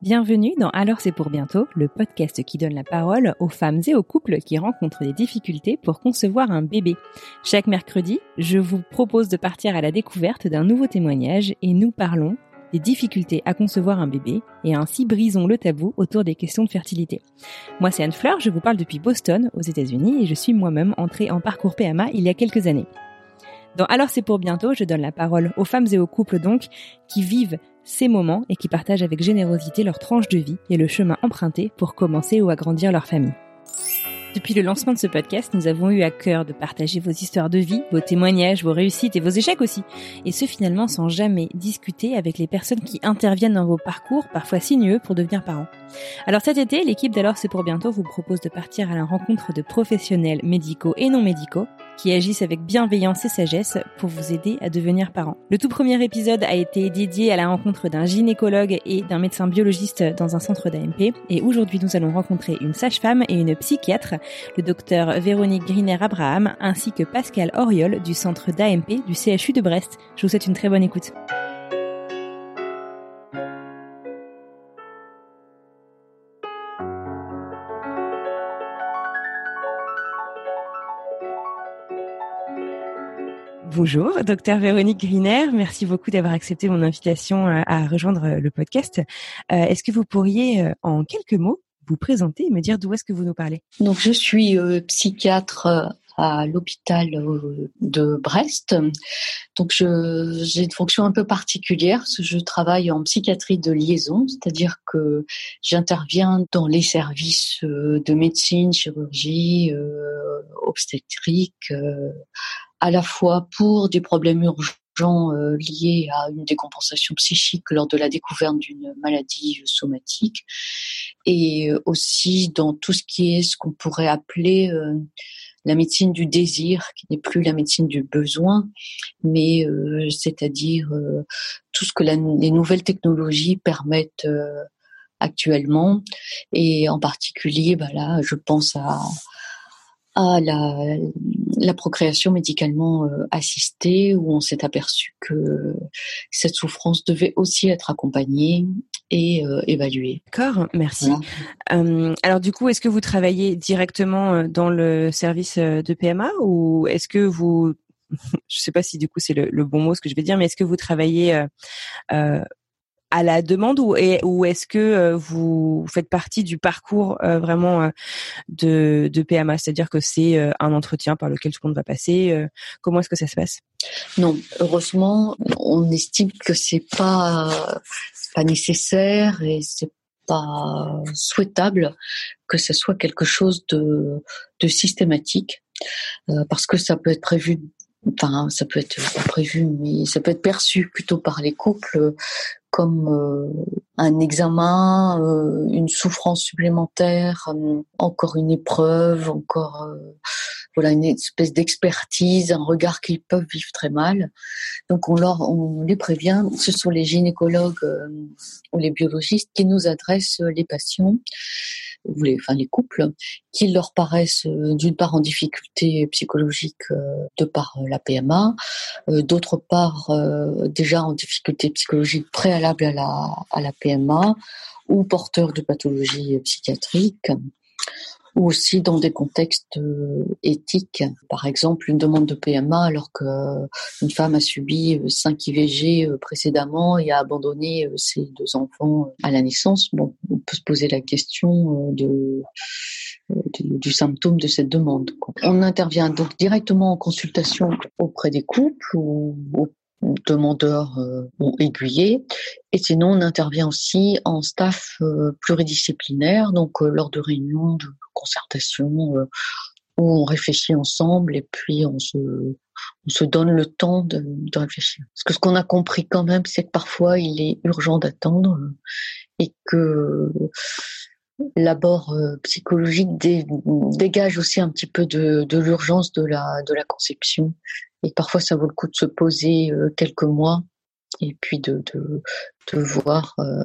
Bienvenue dans Alors c'est pour bientôt, le podcast qui donne la parole aux femmes et aux couples qui rencontrent des difficultés pour concevoir un bébé. Chaque mercredi, je vous propose de partir à la découverte d'un nouveau témoignage et nous parlons des difficultés à concevoir un bébé et ainsi brisons le tabou autour des questions de fertilité. Moi c'est Anne Fleur, je vous parle depuis Boston aux États-Unis et je suis moi-même entrée en parcours PMA il y a quelques années. Dans Alors c'est pour bientôt, je donne la parole aux femmes et aux couples donc qui vivent ces moments et qui partagent avec générosité leur tranche de vie et le chemin emprunté pour commencer ou agrandir leur famille. Depuis le lancement de ce podcast, nous avons eu à cœur de partager vos histoires de vie, vos témoignages, vos réussites et vos échecs aussi. Et ce finalement sans jamais discuter avec les personnes qui interviennent dans vos parcours, parfois sinueux, pour devenir parents. Alors cet été, l'équipe d'Alors c'est pour bientôt vous propose de partir à la rencontre de professionnels médicaux et non médicaux qui agissent avec bienveillance et sagesse pour vous aider à devenir parent. Le tout premier épisode a été dédié à la rencontre d'un gynécologue et d'un médecin biologiste dans un centre d'AMP et aujourd'hui nous allons rencontrer une sage-femme et une psychiatre, le docteur Véronique Griner-Abraham ainsi que Pascal Oriol du centre d'AMP du CHU de Brest. Je vous souhaite une très bonne écoute. Bonjour, docteur Véronique Griner. Merci beaucoup d'avoir accepté mon invitation à, à rejoindre le podcast. Euh, Est-ce que vous pourriez, euh, en quelques mots, vous présenter et me dire d'où est-ce que vous nous parlez? Donc, je suis euh, psychiatre euh, à l'hôpital euh, de Brest. Donc, j'ai une fonction un peu particulière. Je travaille en psychiatrie de liaison, c'est-à-dire que j'interviens dans les services euh, de médecine, chirurgie, euh, obstétrique, à la fois pour des problèmes urgents liés à une décompensation psychique lors de la découverte d'une maladie somatique et aussi dans tout ce qui est ce qu'on pourrait appeler la médecine du désir, qui n'est plus la médecine du besoin, mais euh, c'est-à-dire euh, tout ce que les nouvelles technologies permettent euh, actuellement, et en particulier, bah là, je pense à à la, la procréation médicalement euh, assistée, où on s'est aperçu que cette souffrance devait aussi être accompagnée et euh, évaluée. D'accord, merci. Voilà. Euh, alors du coup, est-ce que vous travaillez directement dans le service de PMA ou est-ce que vous, je sais pas si du coup c'est le, le bon mot ce que je vais dire, mais est-ce que vous travaillez euh, euh, à la demande ou, ou est-ce que euh, vous faites partie du parcours euh, vraiment euh, de, de PMA, c'est-à-dire que c'est euh, un entretien par lequel tout le monde va passer. comment est-ce que ça se passe? Non, heureusement, on estime que c'est pas pas nécessaire et c'est pas souhaitable que ce soit quelque chose de, de systématique euh, parce que ça peut être prévu enfin ça peut être pas prévu mais ça peut être perçu plutôt par les couples comme euh, un examen, euh, une souffrance supplémentaire, euh, encore une épreuve, encore voilà une espèce d'expertise, un regard qu'ils peuvent vivre très mal. Donc on leur, on les prévient. Ce sont les gynécologues euh, ou les biologistes qui nous adressent les patients ou les, enfin les couples, qui leur paraissent euh, d'une part en difficulté psychologique euh, de par euh, la PMA, euh, d'autre part euh, déjà en difficulté psychologique préalable à la, à la PMA ou porteurs de pathologies psychiatriques ou aussi dans des contextes euh, éthiques. Par exemple, une demande de PMA alors qu'une femme a subi euh, cinq IVG euh, précédemment et a abandonné euh, ses deux enfants à la naissance. Bon, on peut se poser la question euh, de, euh, du, symptôme de cette demande. On intervient donc directement en consultation auprès des couples ou demandeurs euh, ou aiguillés. Et sinon, on intervient aussi en staff euh, pluridisciplinaire, donc euh, lors de réunions de concertation euh, où on réfléchit ensemble et puis on se, on se donne le temps de, de réfléchir. Parce que ce qu'on a compris quand même, c'est que parfois il est urgent d'attendre et que l'abord euh, psychologique dégage aussi un petit peu de, de l'urgence de la, de la conception. Et parfois, ça vaut le coup de se poser euh, quelques mois et puis de, de, de voir, euh,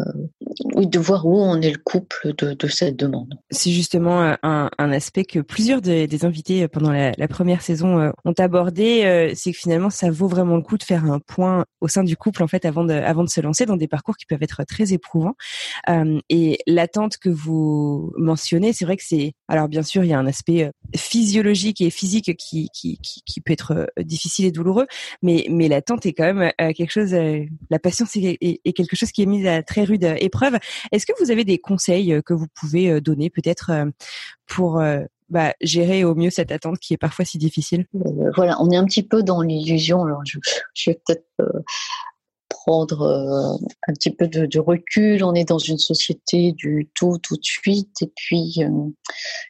oui, de voir où on est le couple de, de cette demande. C'est justement euh, un, un, aspect que plusieurs des, invités pendant la, première saison euh, ont abordé, euh, c'est que finalement ça vaut vraiment le coup de faire un point au sein du couple en fait avant de, avant de se lancer dans des parcours qui peuvent être très éprouvants. Euh, et l'attente que vous mentionnez, c'est vrai que c'est, alors bien sûr il y a un aspect physiologique et physique qui, qui, qui, peut être difficile et douloureux, mais, mais l'attente est quand même quelque chose, la patience est, est, est chose qui est mis à très rude épreuve. Est-ce que vous avez des conseils euh, que vous pouvez euh, donner peut-être euh, pour bah, gérer au mieux cette attente qui est parfois si difficile? Voilà, on est un petit peu dans l'illusion. Alors, je, peut-être prendre euh, un petit peu de, recul. On est dans une société du tout tout de suite et puis euh,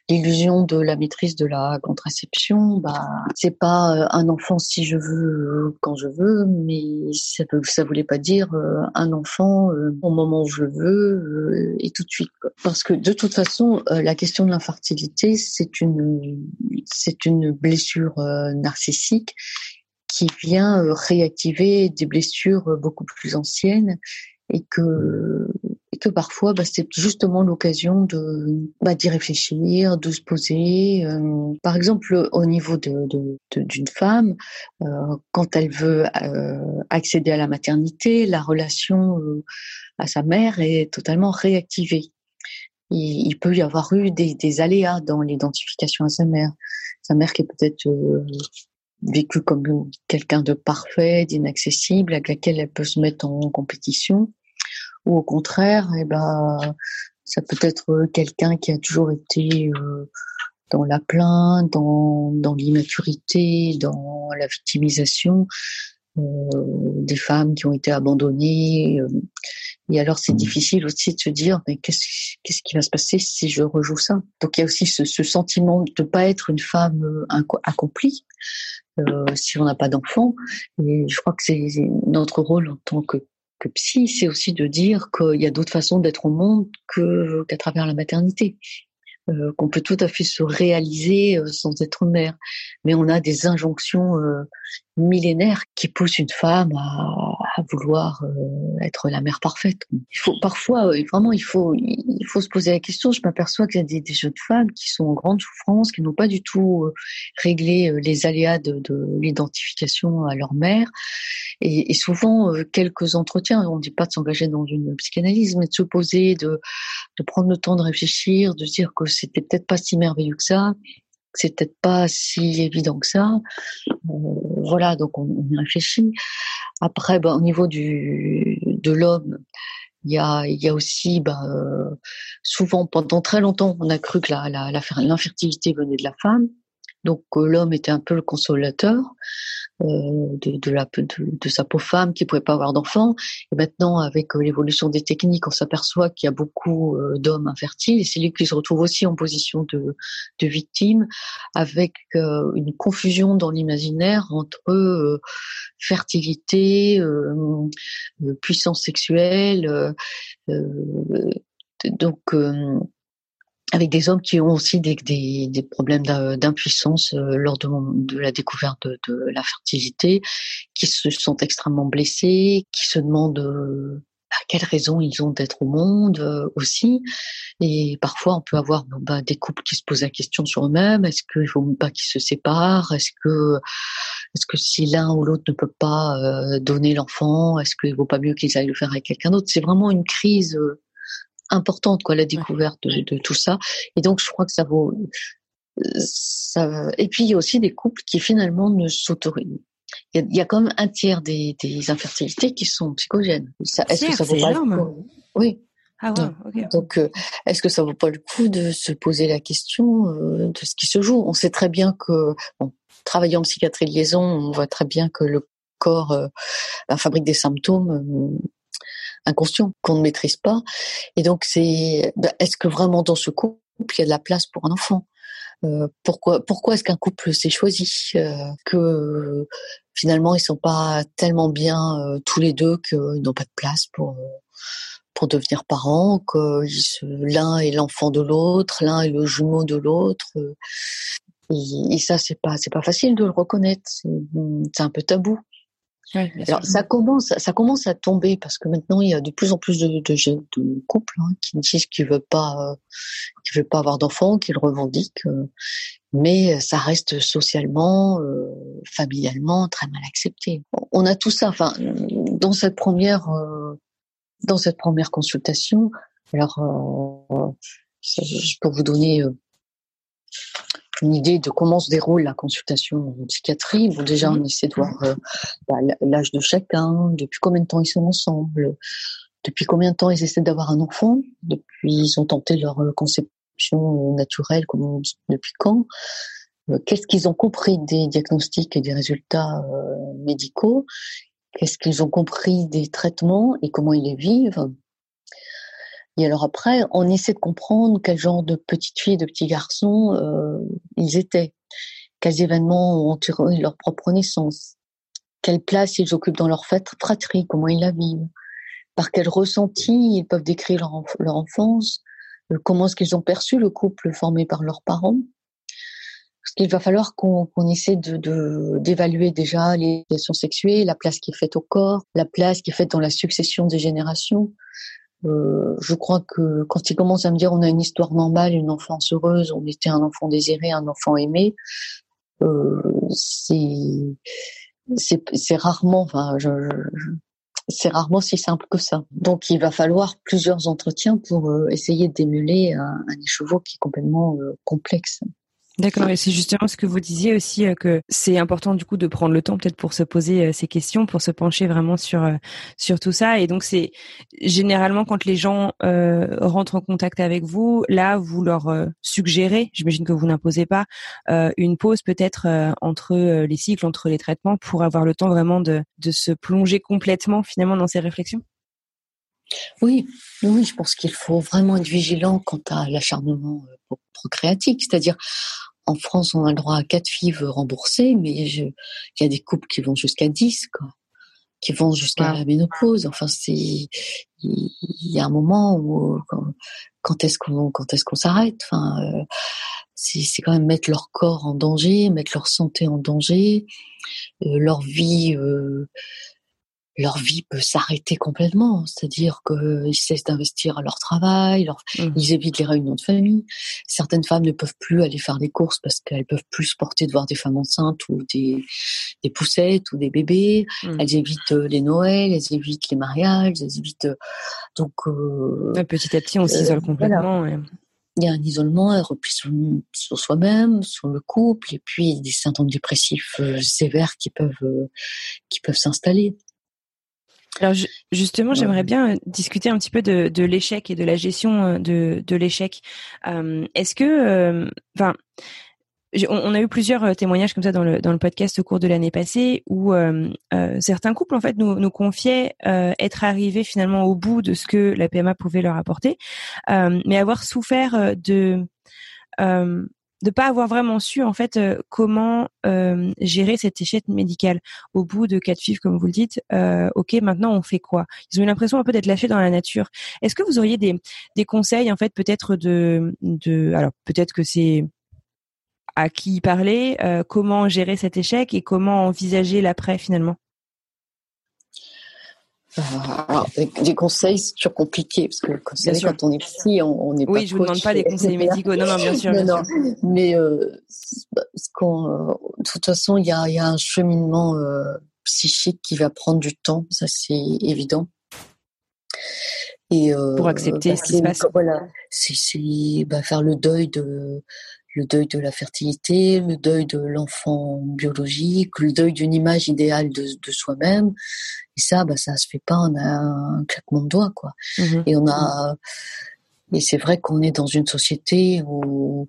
l'illusion de la maîtrise de la contraception. Bah, c'est pas euh, un enfant si je veux quand je veux, mais ça ça voulait pas dire un enfant au moment où je veux et tout de suite. Parce que de toute façon, la question de l'infertilité, c'est une c'est une blessure narcissique qui vient euh, réactiver des blessures euh, beaucoup plus anciennes et que et que parfois bah, c'est justement l'occasion de bah, d'y réfléchir, de se poser. Euh, par exemple, au niveau de, d'une femme, quand elle veut accéder à la maternité, la relation à sa mère est totalement réactivée. Il, peut y avoir eu des, des aléas dans l'identification à sa mère. Sa mère qui est peut-être vécu comme quelqu'un de parfait, d'inaccessible, avec laquelle elle peut se mettre en compétition, ou au contraire, eh ben, ça peut être quelqu'un qui a toujours été euh, dans la plainte, dans, dans l'immaturité, dans la victimisation, euh, des femmes qui ont été abandonnées. Euh, et alors, c'est difficile aussi de se dire, mais qu'est-ce qu'est-ce qui va se passer si je rejoue ça? Donc, il y a aussi ce, ce sentiment de ne pas être une femme accomplie, si on n'a pas d'enfant. Et je crois que c'est notre rôle en tant que, que psy, c'est aussi de dire qu'il y a d'autres façons d'être au monde que qu'à travers la maternité. Euh, qu'on peut tout à fait se réaliser euh, sans être mère. Mais on a des injonctions euh, millénaires qui poussent une femme à, à vouloir être la mère parfaite. Il faut parfois, vraiment, il faut, il faut se poser la question. Je m'aperçois qu'il y a des, jeunes femmes qui sont en grande souffrance, qui n'ont pas du tout réglé les aléas de, de l'identification à leur mère. Et, et souvent, quelques entretiens, on ne dit pas de s'engager dans une psychanalyse, mais de se poser, de, de prendre le temps de réfléchir, de dire que c'était peut-être pas si merveilleux que ça, c'est peut-être pas si évident que ça. Euh, voilà, donc on, on, réfléchit. Après, ben, au niveau du de l'homme, il y a, aussi, ben, euh, souvent pendant très longtemps, on a cru que l'infertilité venait de la femme. Donc euh, l'homme était un peu le consolateur de, de, la, de, de, sa pauvre femme qui pouvait pas avoir d'enfants. Et maintenant, avec euh, l'évolution des techniques, on s'aperçoit qu'il y a beaucoup euh, d'hommes infertiles et c'est lui qui se retrouve aussi en position de, de victime, avec euh, une confusion dans l'imaginaire entre fertilité, puissance sexuelle. donc avec des hommes qui ont aussi des, des, des problèmes d'impuissance euh, lors de, la découverte de, de, la fertilité, qui se sont extrêmement blessés, qui se demandent euh, à quelles raisons ils ont d'être au monde euh, aussi. Et parfois, on peut avoir bah, des couples qui se posent la question sur eux-mêmes. Est-ce qu'il faut pas qu'ils se séparent? Est-ce que, est-ce que si l'un ou l'autre ne peut pas donner l'enfant, est-ce qu'il vaut pas mieux qu'ils aillent le faire avec quelqu'un d'autre? C'est vraiment une crise importante, quoi, la découverte de, de, tout ça. Et donc, je crois que ça vaut. Ça... Et puis, il y a aussi des couples qui finalement ne s'autorisent. Il y, a, quand même un tiers des, des infertilités qui sont psychogènes. Est-ce que ça vaut pas le coup? Oui. Ah ouais, okay. Donc, euh, est-ce que ça vaut pas le coup de se poser la question euh, de ce qui se joue? On sait très bien que, bon, travaillant en psychiatrie liaison, on voit très bien que le corps euh, fabrique des symptômes inconscient qu'on ne maîtrise pas. Et donc, c'est bah, est-ce que vraiment dans ce couple il y a de la place pour un enfant? Euh, pourquoi pourquoi est-ce qu'un couple s'est choisi? Euh, Que finalement ils sont pas tellement bien euh, tous les deux qu'ils n'ont pas de place pour pour devenir parents, que l'un est l'enfant de l'autre, l'un est le jumeau de l'autre. Et, et, ça c'est pas c'est pas facile de le reconnaître. C'est un peu tabou. Alors ça commence, ça commence à tomber parce que maintenant il y a de plus en plus de, de, de couples hein, qui disent qu'ils veulent pas, euh, qu'ils veulent pas avoir d'enfants, qu'ils revendiquent, euh, mais ça reste socialement, euh, familialement très mal accepté. On a tout ça. Enfin, dans cette première, euh, dans cette première consultation, alors je peux vous donner une idée de comment se déroule la consultation en psychiatrie. Bon, déjà, on essaie de voir euh, bah, l'âge de chacun, depuis combien de temps ils sont ensemble, depuis combien de temps ils essaient d'avoir un enfant, depuis ils ont tenté leur euh, conception naturelle, comme depuis quand, euh, qu'est-ce qu'ils ont compris des diagnostics et des résultats médicaux, qu'est-ce qu'ils ont compris des traitements et comment ils les vivent. Et alors après, on essaie de comprendre quel genre de petites filles, de petits garçons euh, ils étaient, quels événements ont entouré leur propre naissance, quelle place ils occupent dans leur fratrie, comment ils la vivent, par quel ressenti ils peuvent décrire leur, enfance, euh, comment est-ce qu'ils ont perçu le couple formé par leurs parents. Parce qu'il va falloir qu'on essaie de d'évaluer déjà les relations sexuelles, la place qui est faite au corps, la place qui est faite dans la succession des générations, euh, je crois que quand il commence à me dire on a une histoire normale, une enfance heureuse, on était un enfant désiré, un enfant aimé, euh, c'est rarement, enfin, je, c'est rarement si simple que ça. Donc, il va falloir plusieurs entretiens pour euh, essayer d'émuler un, un écheveau qui est complètement euh, complexe. D'accord, et c'est justement ce que vous disiez aussi euh, que c'est important du coup de prendre le temps peut-être pour se poser euh, ces questions, pour se pencher vraiment sur euh, sur tout ça. Et donc c'est généralement quand les gens rentrent en contact avec vous, là vous leur suggérez, j'imagine que vous n'imposez pas, une pause peut-être entre les cycles, entre les traitements, pour avoir le temps vraiment de de se plonger complètement finalement dans ces réflexions? Oui, oui, je pense qu'il faut vraiment être vigilant quant à l'acharnement procréatique, c'est-à-dire en France, on a le droit à quatre filles remboursées, mais il y a des couples qui vont jusqu'à 10, quoi, qui vont jusqu'à la ménopause. Enfin, c'est il y a un moment où quand, est-ce qu'on quand est-ce qu'on s'arrête? Enfin, euh, c'est quand même mettre leur corps en danger, mettre leur santé en danger, euh, leur vie. Euh, leur vie peut s'arrêter complètement, c'est-à-dire qu'ils cessent d'investir à leur travail, mmh. ils évitent les réunions de famille. Certaines femmes ne peuvent plus aller faire des courses parce qu'elles peuvent plus supporter de voir des femmes enceintes ou des, des poussettes ou des bébés. Mmh. Elles évitent euh, les Noëls, elles évitent les mariages, elles évitent euh, donc euh, petit à petit on s'isole complètement. Il y a un isolement, un repli sur, sur soi-même, sur le couple, et puis des symptômes dépressifs sévères qui peuvent qui peuvent s'installer. Alors justement, j'aimerais bien discuter un petit peu de, de l'échec et de la gestion euh, de, de l'échec. Euh, Est-ce que, euh, enfin, on, a eu plusieurs euh, témoignages comme ça dans le dans le podcast au cours de l'année passée où euh, certains couples en fait nous nous confiaient être arrivés finalement au bout de ce que la PMA pouvait leur apporter, mais avoir souffert de de pas avoir vraiment su en fait euh, comment euh, gérer cet échec médical au bout de quatre FIV comme vous le dites euh, ok maintenant on fait quoi? Ils ont eu l'impression un peu d'être lâchés dans la nature. Est-ce que vous auriez des, des conseils en fait peut-être de de alors peut-être que c'est à qui parler comment gérer cet échec et comment envisager l'après finalement? Alors, des conseils, c'est toujours compliqué parce que quand, quand on est psy, on n'est pas. Oui, je vous demande pas des conseils médicaux. Non, non, bien sûr. non, Mais euh, euh, de toute façon, il y a, y a, un cheminement euh, psychique qui va prendre du temps, ça c'est évident. Et euh, pour accepter bah, ce qui se passe. Voilà, c'est bah, faire le deuil de le deuil de la fertilité, le deuil de l'enfant biologique, le deuil d'une image idéale de, de soi-même. Et ça, bah, ça se fait pas en un claquement de doigts, quoi. Mmh et on a, et c'est vrai qu'on est dans une société où,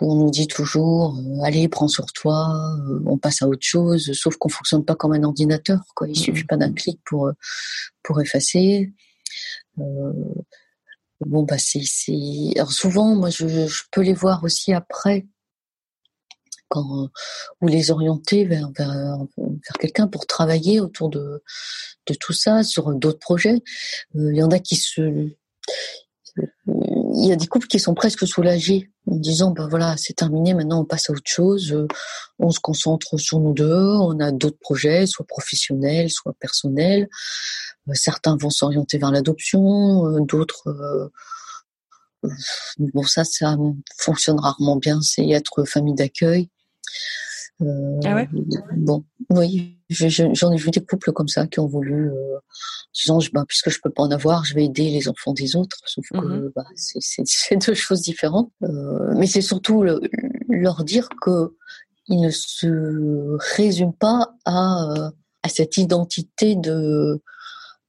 on nous dit toujours, euh, allez, prends sur toi, euh, on passe à autre chose, sauf qu'on fonctionne pas comme un ordinateur, quoi. Il mmh suffit pas d'un clic pour, pour effacer. Euh, bon bah c'est alors souvent moi je, je peux les voir aussi après quand ou les orienter vers vers, vers quelqu'un pour travailler autour de de tout ça sur d'autres projets. Euh, il y en a qui se il y a des couples qui sont presque soulagés en disant ben voilà c'est terminé maintenant on passe à autre chose. On se concentre sur nous deux on a d'autres projets soit professionnels soit personnels. Euh, certains vont s'orienter vers l'adoption euh, d'autres euh, bon ça ça fonctionne rarement bien c'est être famille d'accueil euh, ah ouais? Bon, oui, j'en ai vu des couples comme ça qui ont voulu, euh, disant, bah, puisque je peux pas en avoir, je vais aider les enfants des autres. Sauf que mmh bah, c'est deux choses différentes. Euh, mais c'est surtout le, leur dire que ils ne se résument pas à, à cette identité de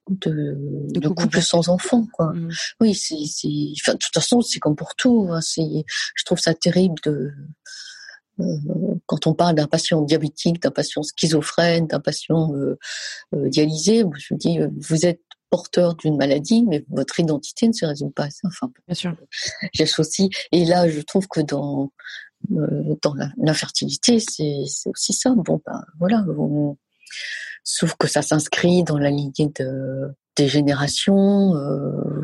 de, de, couple sans enfant quoi mmh. oui c'est enfin de toute façon c'est comme pour tout hein, c'est je trouve ça terrible de euh, quand on parle d'un patient diabétique, d'un patient schizophrène, d'un patient euh, euh, dialysé, je dis, vous êtes porteur d'une maladie, mais votre identité ne se résume pas à ça. Enfin, bien sûr. J'associe. Et là, je trouve que dans dans l'infertilité, c'est aussi ça. Bon, ben voilà. sauf que ça s'inscrit dans la lignée de des générations. Euh,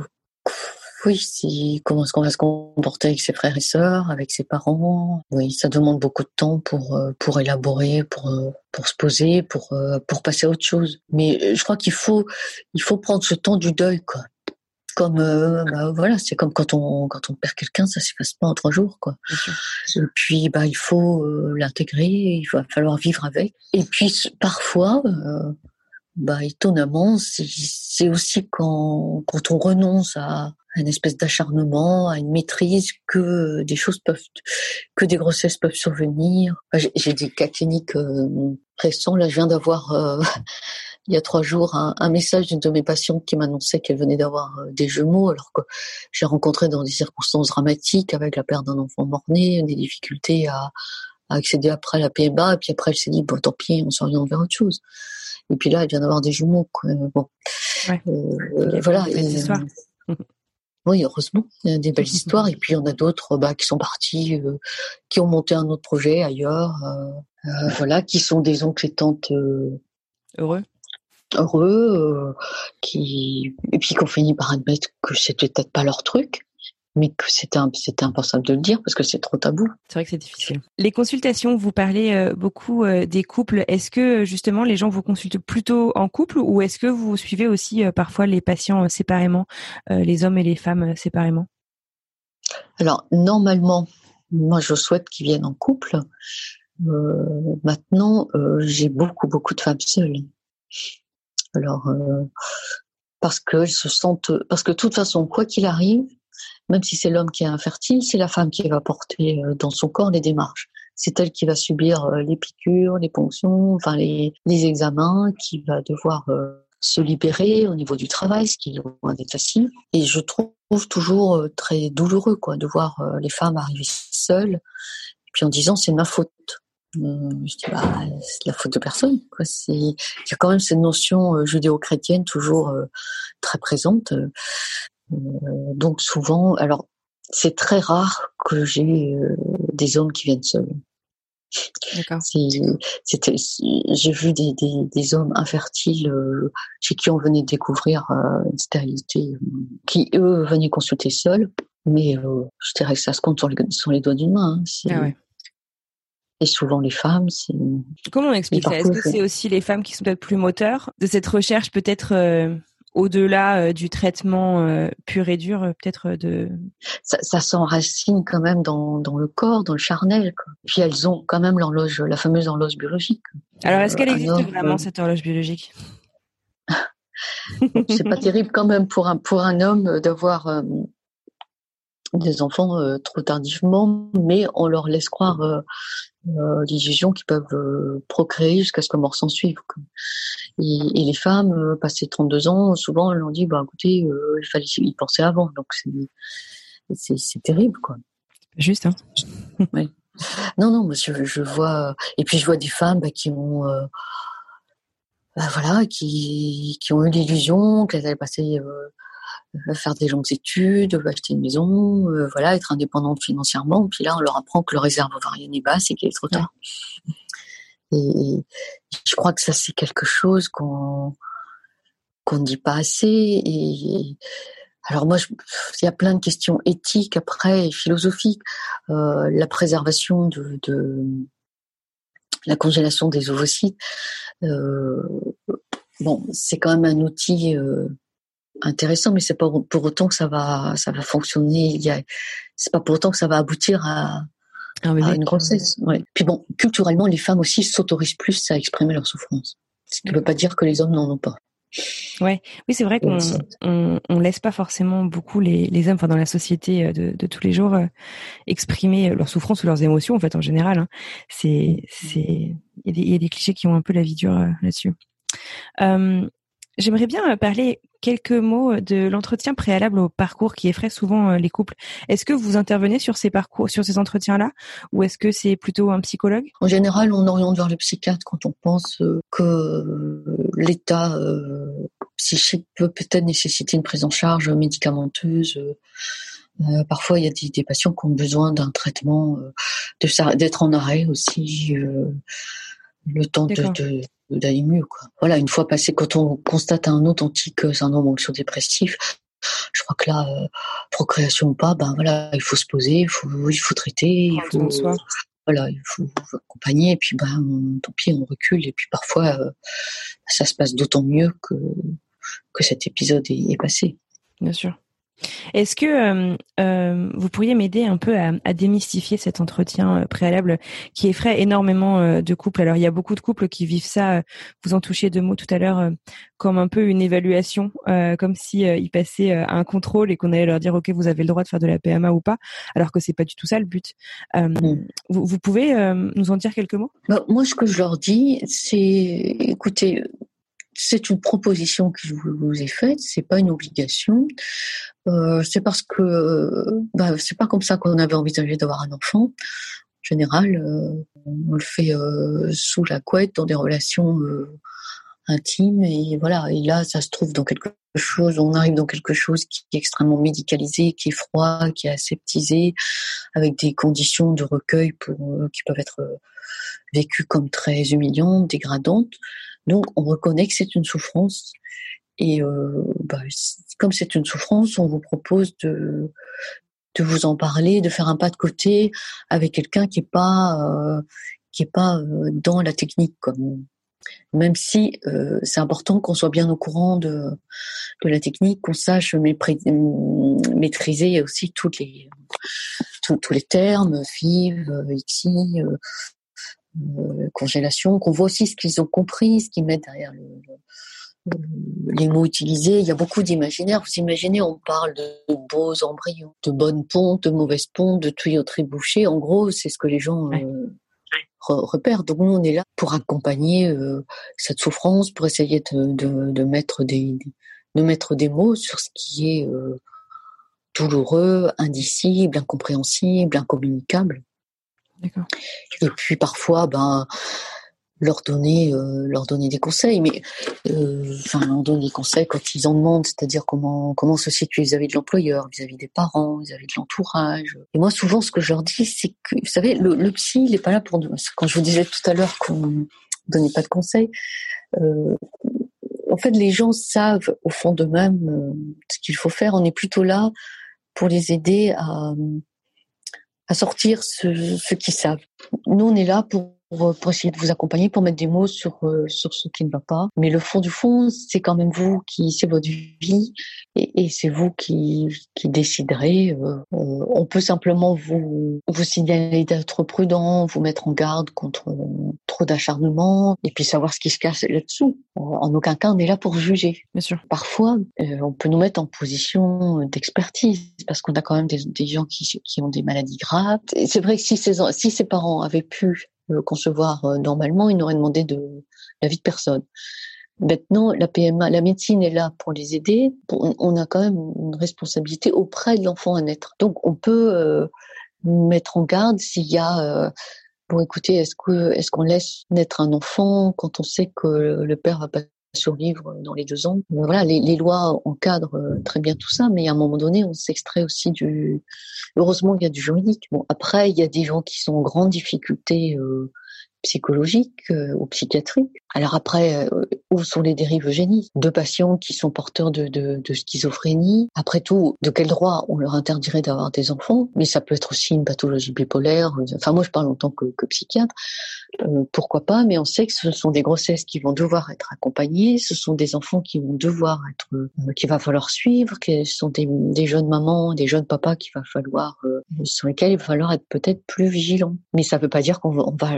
oui, c'est comment est-ce qu'on va se comporter avec ses frères et sœurs, avec ses parents? Oui, ça demande beaucoup de temps pour euh, pour élaborer, pour euh, pour se poser, pour euh, pour passer à autre chose. Mais je crois qu'il faut il faut prendre ce temps du deuil, quoi. Comme bah, voilà, c'est comme quand on quand on perd quelqu'un, ça s'efface pas en trois jours, quoi. Et puis bah il faut l'intégrer, il va falloir vivre avec. Et puis parfois bah étonnamment, c'est aussi quand quand on renonce à une espèce d'acharnement, à une maîtrise que des choses peuvent, que des grossesses peuvent survenir. J'ai des cas cliniques euh, récents. Là, je viens d'avoir euh, il y a trois jours un, un message d'une de mes patientes qui m'annonçait qu'elle venait d'avoir euh, des jumeaux, alors que j'ai rencontré dans des circonstances dramatiques avec la perte d'un enfant mort-né, des difficultés à, à accéder après à la PMA, et puis après elle s'est dit bon tant pis, on s'oriente vers autre chose. Et puis là, elle vient d'avoir des jumeaux. Quoi. Bon, ouais. euh, voilà. Oui, heureusement, il y a des belles histoires. Et puis il y en a d'autres bah, qui sont partis, euh, qui ont monté un autre projet ailleurs, euh, euh, voilà, qui sont des oncles et tantes heureux, heureux, qui et puis qui ont fini par admettre que c'était peut-être pas leur truc mais que c'était c'était impensable de le dire parce que c'est trop tabou. C'est vrai que c'est difficile. Les consultations, vous parlez euh, beaucoup euh, des couples. Est-ce que justement les gens vous consultent plutôt en couple ou est-ce que vous suivez aussi euh, parfois les patients séparément, les hommes et les femmes séparément? Alors normalement, moi je souhaite qu'ils viennent en couple. maintenant, j'ai beaucoup beaucoup de femmes seules. Alors parce qu'elles se sentent, parce que de toute façon, quoi qu'il arrive, même si c'est l'homme qui est infertile, c'est la femme qui va porter euh, dans son corps les démarches. C'est elle qui va subir euh, les piqûres, les ponctions, enfin les, examens, qui va devoir euh, se libérer au niveau du travail, ce qui est loin d'être facile. Et je trouve toujours très douloureux quoi, de voir les femmes arriver seules, puis en disant c'est ma faute. je dis bah c'est la faute de personne. Quoi. Il y a quand même cette notion judéo-chrétienne toujours très présente. Euh, donc souvent, alors c'est très rare que j'ai euh, des hommes qui viennent seuls. J'ai vu des, des, des, hommes infertiles euh, chez qui on venait découvrir euh, une stérilité, qui eux venaient consulter seuls, mais je dirais que ça se compte sur les, sur les doigts d'une main. Hein, ah ouais. Et souvent les femmes. Comment on explique ça? Est-ce que c'est aussi les femmes qui sont peut-être plus moteurs de cette recherche peut-être au-delà euh, du traitement euh, pur et dur, euh, peut-être de. Ça, ça s'enracine quand même dans, dans le corps, dans le charnel. Quoi. Puis elles ont quand même l'horloge, la fameuse horloge biologique. Alors est-ce qu'elle existe vraiment cette horloge biologique? C'est pas terrible quand même pour un pour un homme d'avoir des enfants trop tardivement, mais on leur laisse croire euh, d'illusions qui peuvent euh, procréer jusqu'à ce que mort s'en suive. Et, et, les femmes, euh, passées 32 ans, souvent, elles ont dit, bah, écoutez, euh, il fallait y penser avant. Donc, c'est, c'est, terrible, quoi. Juste, hein. Non, non, monsieur, je vois, et puis je vois des femmes bah, qui ont, euh, bah, voilà, qui, qui ont eu l'illusion qu'elles allaient passer faire des longues études, acheter une maison, voilà, être indépendante financièrement. Puis là, on leur apprend que le réserve ovarienne est basse et qu'il est trop tard. Et, je crois que ça, c'est quelque chose qu'on qu'on ne dit pas assez. Et, alors moi, il y a plein de questions éthiques après, philosophiques. Euh, la préservation de, de, la congélation des ovocytes. Euh, bon, c'est quand même un outil euh, intéressant, mais c'est pas pour autant que ça va, ça va fonctionner. Il y a, c'est pas pour autant que ça va aboutir à, à une grossesse. Ouais. Puis bon, culturellement, les femmes aussi s'autorisent plus à exprimer leur souffrance. Ce qui ne veut pas dire que les hommes n'en ont pas. Ouais, oui, c'est vrai qu'on on, on, laisse pas forcément beaucoup les, les hommes, enfin dans la société euh, de, de tous les jours, euh, exprimer leurs souffrances ou leurs émotions en fait en général. Hein. C'est, c'est, il y, y, a des clichés qui ont un peu la vie dure euh, là-dessus. Euh, J'aimerais bien parler quelques mots de l'entretien préalable au parcours qui effraie souvent les couples. Est-ce que vous intervenez sur ces parcours, sur ces entretiens-là, ou est-ce que c'est plutôt un psychologue? En général, on oriente vers le psychiatre quand on pense que l'état psychique peut peut-être nécessiter une prise en charge médicamenteuse. Euh, parfois, il y a des, des, patients qui ont besoin d'un traitement, euh, d'être en arrêt aussi, euh, le temps de, d'aller mieux. Quoi. Voilà, une fois passé, quand on constate un authentique euh, syndrome anxio-dépressif, je crois que là, euh, procréation ou pas, ben voilà, il faut se poser, il faut, il faut traiter, il faut, voilà, il faut accompagner, et puis ben, tant pis, on recule, et puis parfois, euh, ça se passe d'autant mieux que, que cet épisode est, est passé. Bien sûr. Est-ce que euh, euh, vous pourriez m'aider un peu à, à, démystifier cet entretien euh, préalable qui effraie énormément euh, de couples? Alors il y a beaucoup de couples qui vivent ça. Vous en touchiez deux mots tout à l'heure, comme un peu une évaluation, comme si ils passaient à un contrôle et qu'on allait leur dire ok vous avez le droit de faire de la PMA ou pas, alors que c'est pas du tout ça le but. Vous, vous, pouvez nous en dire quelques mots? Bah, Moi ce que je leur dis c'est écoutez c'est une proposition que je vous ai faite, c'est pas une obligation. Euh, c'est parce que bah, c'est pas comme ça qu'on avait envisagé d'avoir un enfant. En général, euh, on le fait euh, sous la couette dans des relations euh, intimes et voilà. Et là, ça se trouve dans quelque chose. On arrive dans quelque chose qui est extrêmement médicalisé, qui est froid, qui est aseptisé, avec des conditions de recueil qui peuvent être vécues comme très humiliantes, dégradantes. Donc, on reconnaît que c'est une souffrance. Et euh, bah, comme c'est une souffrance, on vous propose de, de vous en parler, de faire un pas de côté avec quelqu'un qui est pas euh, qui est pas euh, dans la technique, comme même si euh, c'est important qu'on soit bien au courant de, de la technique, qu'on sache maîtriser aussi toutes les tous les termes, FIV, XI, euh, congélation, qu'on voit aussi ce qu'ils ont compris, ce qu'ils mettent derrière le, les mots utilisés. Il y a beaucoup d'imaginaires. Vous imaginez, on parle de beaux embryons, de bonnes pontes, de mauvaises pontes, de tuyauteries bouchées. En gros, c'est ce que les gens euh, repèrent. Donc nous, on est là pour accompagner euh, cette souffrance, pour essayer de, de, de, mettre des, de mettre des mots sur ce qui est euh, douloureux, indicible, incompréhensible, incommunicable. Et puis parfois, ben leur donner euh, leur donner des conseils. Mais euh, enfin leur donner des conseils quand ils en demandent. C'est-à-dire comment comment se situer vis-à-vis de l'employeur vis-à-vis des parents vis-à-vis de l'entourage. Et moi souvent ce que je leur dis c'est que vous savez le, le psy il n'est pas là pour quand je vous disais tout à l'heure qu'on donnait pas de conseils euh, en fait les gens savent au fond d'eux-mêmes euh, ce qu'il faut faire. On est plutôt là pour les aider à à sortir ce, ce qu'ils savent. Nous, on est là pour pour essayer de vous accompagner, pour mettre des mots sur euh, sur ce qui ne va pas. Mais le fond du fond, c'est quand même vous qui, c'est votre vie, et, et c'est vous qui qui déciderez. Euh, euh, on peut simplement vous vous signaler d'être prudent, vous mettre en garde contre trop d'acharnement, et puis savoir ce qui se cache là-dessous. En aucun cas, on est là pour juger. Bien sûr. Parfois, on peut nous mettre en position d'expertise parce qu'on a quand même des, des gens qui qui ont des maladies graves. C'est vrai que si ces si ses parents avaient pu euh, concevoir euh, normalement, ils n'auraient demandé de la vie de personne. Maintenant, la PMA, la médecine est là pour les aider. On a quand même une responsabilité auprès de l'enfant à naître. Donc, on peut euh, mettre en garde s'il y a bon, écoutez, est-ce que est-ce qu'on laisse naître un enfant quand on sait que le père va passer survivre dans les deux ans. Voilà, les, lois encadrent très bien tout ça, mais à un moment donné, on s'extrait aussi du. Heureusement, il y a du juridique. Bon, après, il y a des gens qui sont en grande difficulté euh, psychologique euh, ou psychiatrique. Alors après, euh, où sont les dérives eugéniques? Deux patients qui sont porteurs de, de, de, schizophrénie. Après tout, de quel droit on leur interdirait d'avoir des enfants? Mais ça peut être aussi une pathologie bipolaire. Enfin, moi, je parle en tant que, psychiatre. Euh, pourquoi pas? Mais on sait que ce sont des grossesses qui vont devoir être accompagnées. Ce sont des enfants qui vont devoir être, euh, qu'il va falloir suivre. Ce sont des, des, jeunes mamans, des jeunes papas qu'il va falloir, sur lesquels il va falloir être peut-être plus vigilant. Mais ça ne veut pas dire qu'on va, on va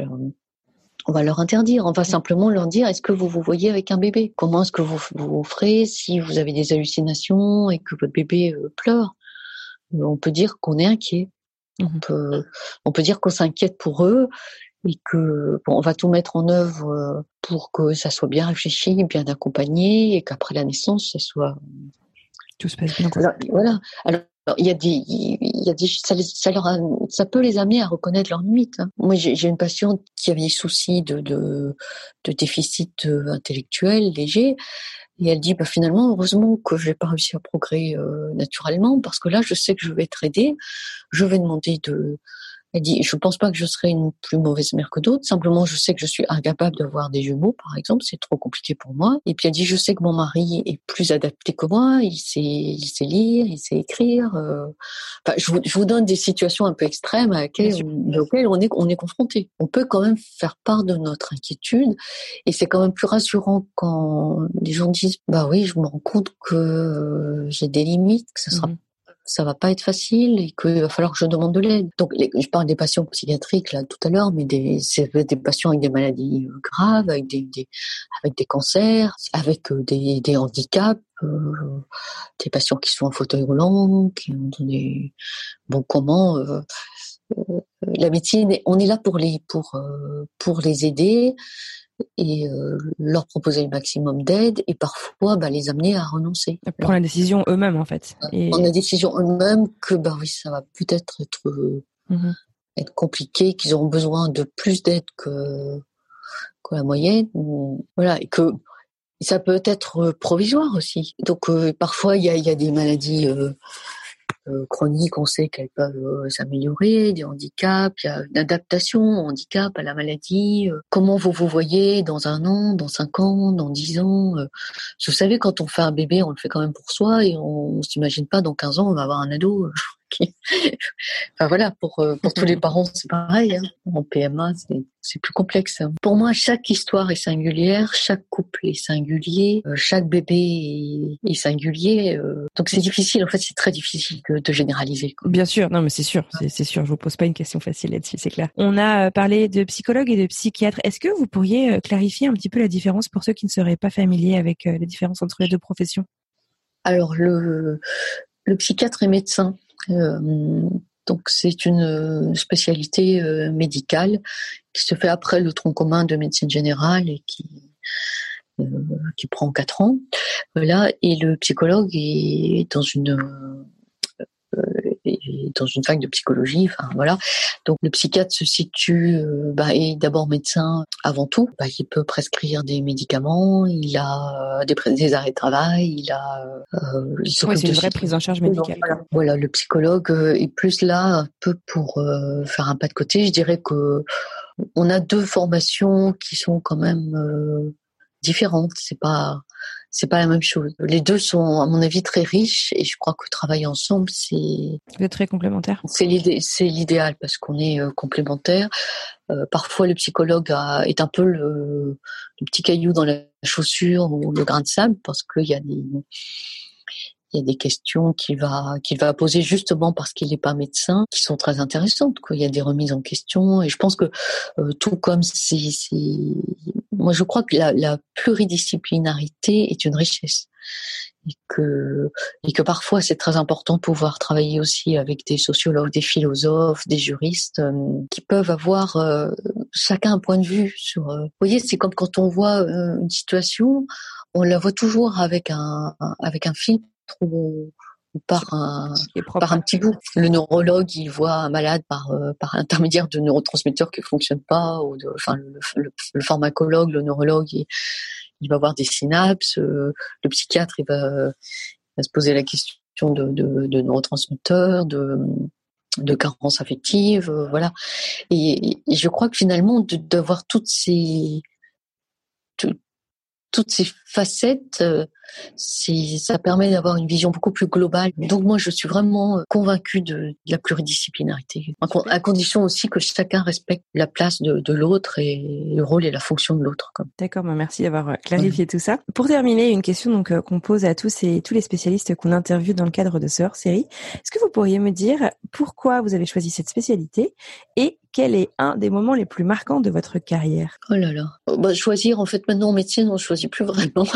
on va leur interdire. On va simplement leur dire est-ce que vous vous voyez avec un bébé? Comment est-ce que vous vous ferez si vous avez des hallucinations et que votre bébé euh, pleure? On peut dire qu'on est inquiet. On mmh peut, on peut dire qu'on s'inquiète pour eux et que bon, on va tout mettre en œuvre euh, pour que ça soit bien réfléchi, bien accompagné et qu'après la naissance, ça soit tout se passe bien. Voilà. Alors, il y a des, il y a des, ça, leur ça peut les amener à reconnaître leurs limites. Hein. Moi, j'ai une patiente qui avait des soucis de, de, de déficit euh, intellectuel léger. Et elle dit, bah, finalement, heureusement que j'ai pas réussi à progrès euh, naturellement, parce que là, je sais que je vais être aidée. Je vais demander de, elle dit, je pense pas que je serai une plus mauvaise mère que d'autres. Simplement, je sais que je suis incapable d'avoir des jumeaux, par exemple. C'est trop compliqué pour moi. Et puis elle dit, je sais que mon mari est plus adapté que moi. Il sait, il sait lire, il sait écrire. Euh. Enfin, je vous, je vous, donne des situations un peu extrêmes à laquelle, auxquelles on est, on est confronté. On peut quand même faire part de notre inquiétude. Et c'est quand même plus rassurant quand les gens disent, bah oui, je me rends compte que euh, j'ai des limites, que ce sera mmh ça va pas être facile et qu'il va falloir que je demande de l'aide. Donc, je parle des patients psychiatriques là tout à l'heure, mais des, c'est des patients avec des maladies euh, graves, avec des, des avec des cancers, avec euh, des, des handicaps, euh, des patients qui sont en fauteuil roulant, qui ont des bon comment. Euh, la médecine, on est là pour les pour pour les aider et euh, leur proposer le maximum d'aide et parfois bah, les amener à renoncer. À prendre la décision eux-mêmes en fait. Et... Prendre la décision eux-mêmes que bah oui ça va peut-être être mmh être compliqué, qu'ils auront besoin de plus d'aide que que la moyenne, voilà et que ça peut être provisoire aussi. Donc euh, parfois il y a, y a des maladies euh, euh, chroniques, on sait qu'elles peuvent euh, s'améliorer, des handicaps, il y a une adaptation au handicap, à la maladie. Euh, comment vous vous voyez dans un an, dans cinq ans, dans dix ans Vous savez, quand on fait un bébé, on le fait quand même pour soi et on, on s'imagine pas dans 15 ans on va avoir un ado. enfin voilà, pour euh, pour tous les parents c'est pareil. Hein. En PMA c'est plus complexe. Hein. Pour moi, chaque histoire est singulière, chaque couple est singulier, euh, chaque bébé est, singulier. Euh. donc c'est difficile. En fait, c'est très difficile de, généraliser. Bien sûr, non mais c'est sûr, c'est sûr. Je vous pose pas une question facile là-dessus, c'est clair. On a parlé de psychologue et de psychiatre. Est-ce que vous pourriez clarifier un petit peu la différence pour ceux qui ne seraient pas familiers avec les différences entre les deux professions? Alors le, le psychiatre est médecin. Euh, donc c'est une spécialité euh, médicale qui se fait après le tronc commun de médecine générale et qui euh, qui prend quatre ans. Là et le psychologue est dans une dans une fac de psychologie. Enfin voilà. Donc le psychiatre se situe, euh, bah, est d'abord médecin avant tout. Bah, il peut prescrire des médicaments, il a euh, des, des, arrêts de travail, il a. Euh, il c'est une vraie prise en charge médicale. Voilà, le psychologue est plus là un peu pour faire un pas de côté. Je dirais que on a deux formations qui sont quand même différentes. C'est pas c'est pas la même chose. Les deux sont, à mon avis, très riches et je crois que travailler ensemble, c'est. Vous êtes très complémentaires. C'est c'est l'idéal parce qu'on est euh, complémentaires. Euh, parfois, le psychologue a, est un peu le, le, petit caillou dans la chaussure ou le grain de sable parce qu'il y a des il y a des questions qu'il va qu'il va poser justement parce qu'il n'est pas médecin qui sont très intéressantes quoi. Il y a des remises en question et je pense que euh, tout comme c'est moi je crois que la, la, pluridisciplinarité est une richesse et que et que parfois c'est très important de pouvoir travailler aussi avec des sociologues des philosophes des juristes euh, qui peuvent avoir euh, chacun un point de vue sur vous voyez c'est comme quand on voit une situation on la voit toujours avec un, avec un film ou, par un, par un petit bout. Le neurologue, il voit un malade par, euh, par intermédiaire de neurotransmetteurs qui ne fonctionnent pas, ou de, enfin, le, le, pharmacologue, le neurologue, il, il va avoir des synapses. le psychiatre, il va, se poser la question de, de, de neurotransmetteurs, de de carence affective, voilà. Et, et, je crois que finalement, d'avoir toutes ces toutes ces facettes, euh, ça permet d'avoir une vision beaucoup plus globale. Donc moi, je suis vraiment euh, convaincue de, la pluridisciplinarité, à condition aussi que chacun respecte la place de, l'autre et le rôle et la fonction de l'autre. D'accord, bah, merci d'avoir euh, clarifié tout ça. Pour terminer, une question donc qu'on pose à tous et tous les spécialistes qu'on interviewe dans le cadre de ce hors-série. Est-ce que vous pourriez me dire pourquoi vous avez choisi cette spécialité et quel est un des moments les plus marquants de votre carrière? Oh là là. Bah, choisir, en fait, maintenant en médecine, on choisit plus vraiment.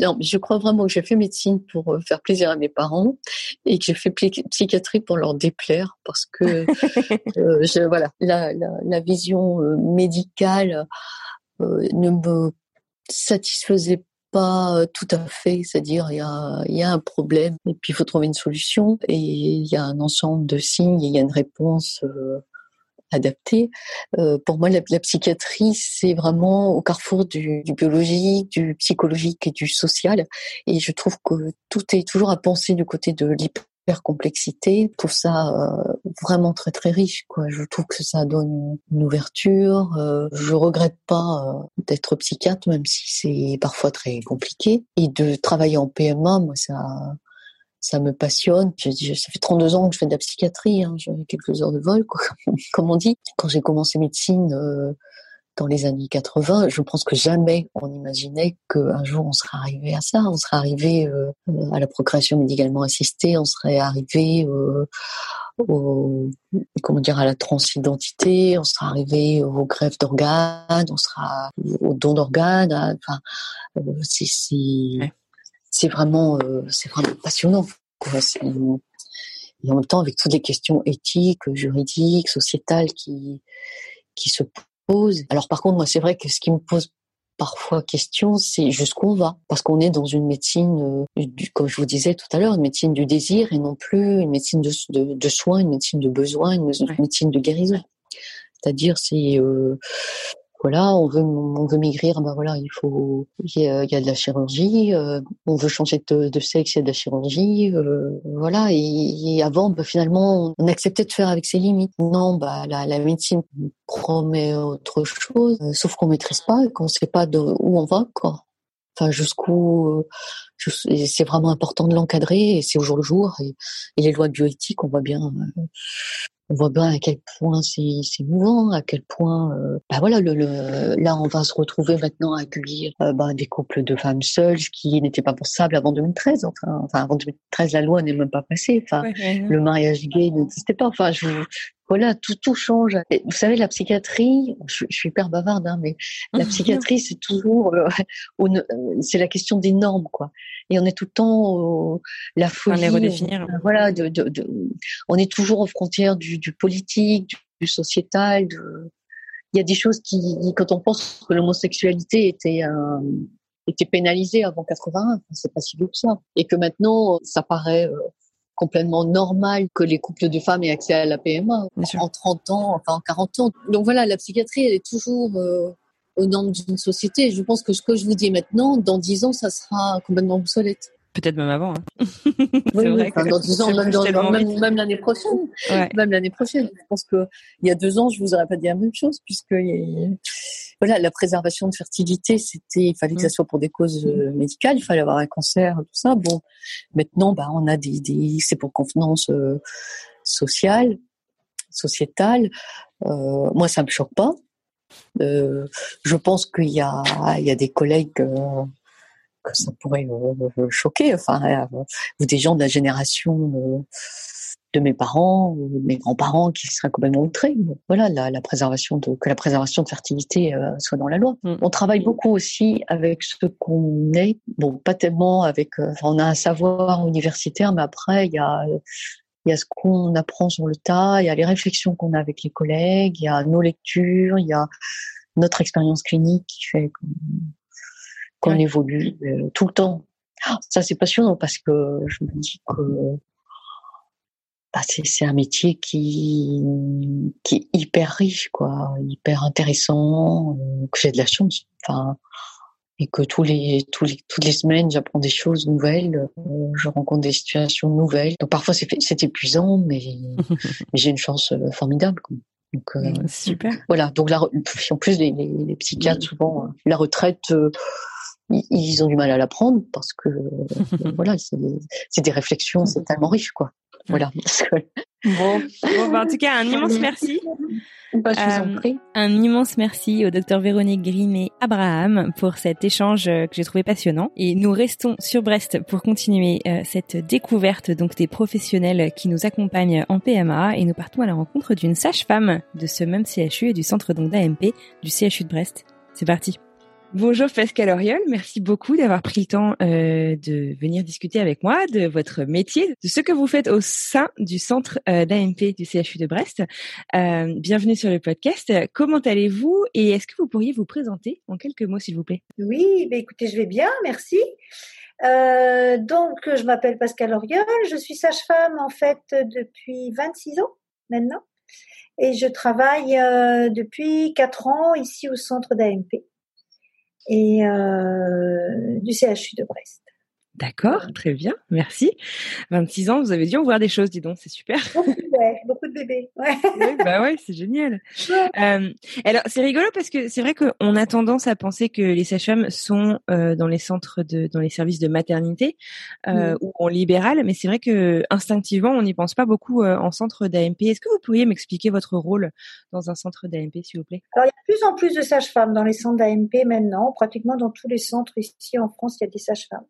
Non, je crois vraiment que j'ai fait médecine pour euh, faire plaisir à mes parents et que j'ai fait psychiatrie pour leur déplaire parce que euh, je, voilà, la, la, la vision euh, médicale ne me satisfaisait pas tout à fait, c'est-à-dire il y a, y a un problème et puis il faut trouver une solution et il y a un ensemble de signes et il y a une réponse adapté. Euh, pour moi, la, psychiatrie, c'est vraiment au carrefour du, du, biologique, du psychologique et du social. Et je trouve que tout est toujours à penser du côté de l'hypercomplexité. Je trouve ça euh, vraiment très très riche. Quoi. Je trouve que ça donne une ouverture. Euh, je regrette pas euh, d'être psychiatre, même si c'est parfois très compliqué. Et de travailler en PMA, moi, ça ça me passionne. Ça fait 32 ans que je fais de la psychiatrie, hein, j'ai quelques heures de vol, comme on dit. Quand j'ai commencé médecine euh, dans les années 80, je pense que jamais on imaginait qu'un jour on serait arrivé à ça. On serait arrivé euh, à la procréation médicalement assistée, on serait arrivé euh, à la transidentité, on serait arrivé aux greffes d'organes, on sera au don d'organes. Enfin, c'est c'est vraiment, euh, c'est vraiment passionnant. Quoi. Et en même temps, avec toutes les questions éthiques, juridiques, sociétales qui, qui se posent. Alors par contre, moi, c'est vrai que ce qui me pose parfois question, c'est jusqu'où on va, parce qu'on est dans une médecine, euh, du, comme je vous disais tout à l'heure, une médecine du désir et non plus une médecine de, de, de soins, une médecine de besoin, une, médecine de guérison. C'est-à-dire, c'est euh, voilà, on veut on veut maigrir, ben voilà, il faut il y a, il y a de la chirurgie, euh, on veut changer de, sexe, il y a de la chirurgie, euh, voilà. Et, avant, ben, finalement, on acceptait de faire avec ses limites. Non, bah la, la médecine promet autre chose, euh, sauf qu'on maîtrise pas, qu'on sait pas de où on va, quoi. Enfin, jusqu'où c'est vraiment important de l'encadrer et c'est au jour le jour et, et les lois bioéthiques, on voit bien on voit bien à quel point c'est mouvant, à quel point, euh, bah voilà, le, le, là on va se retrouver maintenant à accueillir euh, bah, des couples de femmes seules, ce qui n'était pas possible avant 2013. Enfin, enfin avant 2013, la loi n'est même pas passée. Enfin, le mariage gay n'existait pas. Enfin, je, voilà, tout tout change. vous savez, la psychiatrie, je, suis hyper bavarde, hein, mais la psychiatrie, c'est toujours, euh, c'est la question des normes, quoi. Et on est tout le temps la folie. les redéfinir. voilà, de, de, de, on est toujours aux frontières du, du politique, du, du sociétal. De... Il y a des choses qui, quand on pense que l'homosexualité était était pénalisée avant 81, c'est pas si vieux que ça, et que maintenant ça paraît euh, complètement normal que les couples de femmes aient accès à la PMA en 30 ans, enfin en 40 ans. Donc voilà, la psychiatrie, elle est toujours euh, aux normes d'une société. Je pense que ce que je vous dis maintenant, dans 10 ans, ça sera complètement obsolète. Peut-être même avant. Hein. oui, vrai dans 10 ans, même, même, l'année prochaine. Même l'année prochaine. Je pense que il y a deux ans, je vous aurais pas dit la même chose, puisque voilà, la préservation de fertilité, c'était, il fallait que ça mm. soit pour des causes euh, médicales, il fallait avoir un cancer, tout ça. Bon, maintenant, bah, on a des, des c'est pour convenance euh, sociale, sociétale. Euh, moi, ça me choque pas. Euh, je pense qu'il y a, il y a des collègues ça pourrait euh, choquer, enfin, ou des gens de la génération de mes parents ou mes grands-parents qui seraient complètement outrés. Voilà, la, la, préservation de que la préservation de fertilité soit dans la loi. Mm. On travaille beaucoup aussi avec ce qu'on est. Bon, pas tellement avec. on a un savoir universitaire, mais après il y a il y a ce qu'on apprend sur le tas, il y a les réflexions qu'on a avec les collègues, il y a nos lectures, il y a notre expérience clinique qui fait qu'on évolue euh, tout le temps. Ah, ça, c'est passionnant parce que je me dis que bah, c'est un métier qui, qui est hyper riche, quoi, hyper intéressant, euh, que j'ai de la chance. Enfin, et que tous les, tous les, toutes les semaines, j'apprends des choses nouvelles, euh, je rencontre des situations nouvelles. Donc parfois c'est, c'est épuisant, mais, mais j'ai une chance euh, formidable. Quoi. Donc, euh, Super. Voilà. Donc là, en plus, les, les, les psychiatres souvent la retraite, euh, ils, ont du mal à la prendre parce que voilà, c'est, des réflexions, c'est tellement riche, quoi. Voilà. Bon, bon bah, en tout cas, un immense merci. Bah, je vous en Euh. Un immense merci au docteur Véronique Grimm et Abraham pour cet échange euh, que j'ai trouvé passionnant. Et nous restons sur Brest pour continuer euh, cette découverte donc des professionnels qui nous accompagnent en PMA et nous partons à la rencontre d'une sage-femme de ce même CHU et du centre donc d'AMP du CHU de Brest. C'est parti. Bonjour Pascal Auriol, merci beaucoup d'avoir pris le temps euh, de venir discuter avec moi de votre métier, de ce que vous faites au sein du centre euh, d'AMP du CHU de Brest. Euh, bienvenue sur le podcast. Comment allez-vous et est-ce que vous pourriez vous présenter en quelques mots, s'il vous plaît? Oui, bah écoutez, je vais bien, merci. Euh, donc, je m'appelle Pascal Auriol, je suis sage-femme en fait depuis 26 ans maintenant et je travaille euh, depuis 4 ans ici au centre d'AMP et euh, du CHU de Brest. D'accord, très bien, merci. 26 ans, vous avez dû en voir des choses, dis donc, c'est super. Beaucoup de, ouais, beaucoup de bébés. Ouais. Oui, bah ouais, c'est génial. Euh, alors, c'est rigolo parce que c'est vrai qu'on a tendance à penser que les sages-femmes sont euh, dans les centres de, dans les services de maternité euh, Mm. ou en libéral, mais c'est vrai que instinctivement, on n'y pense pas beaucoup euh, en centre d'AMP. Est-ce que vous pourriez m'expliquer votre rôle dans un centre d'AMP, s'il vous plaît? Alors, il y a de plus en plus de sages-femmes dans les centres d'AMP maintenant. Pratiquement dans tous les centres ici en France, il y a des sages-femmes.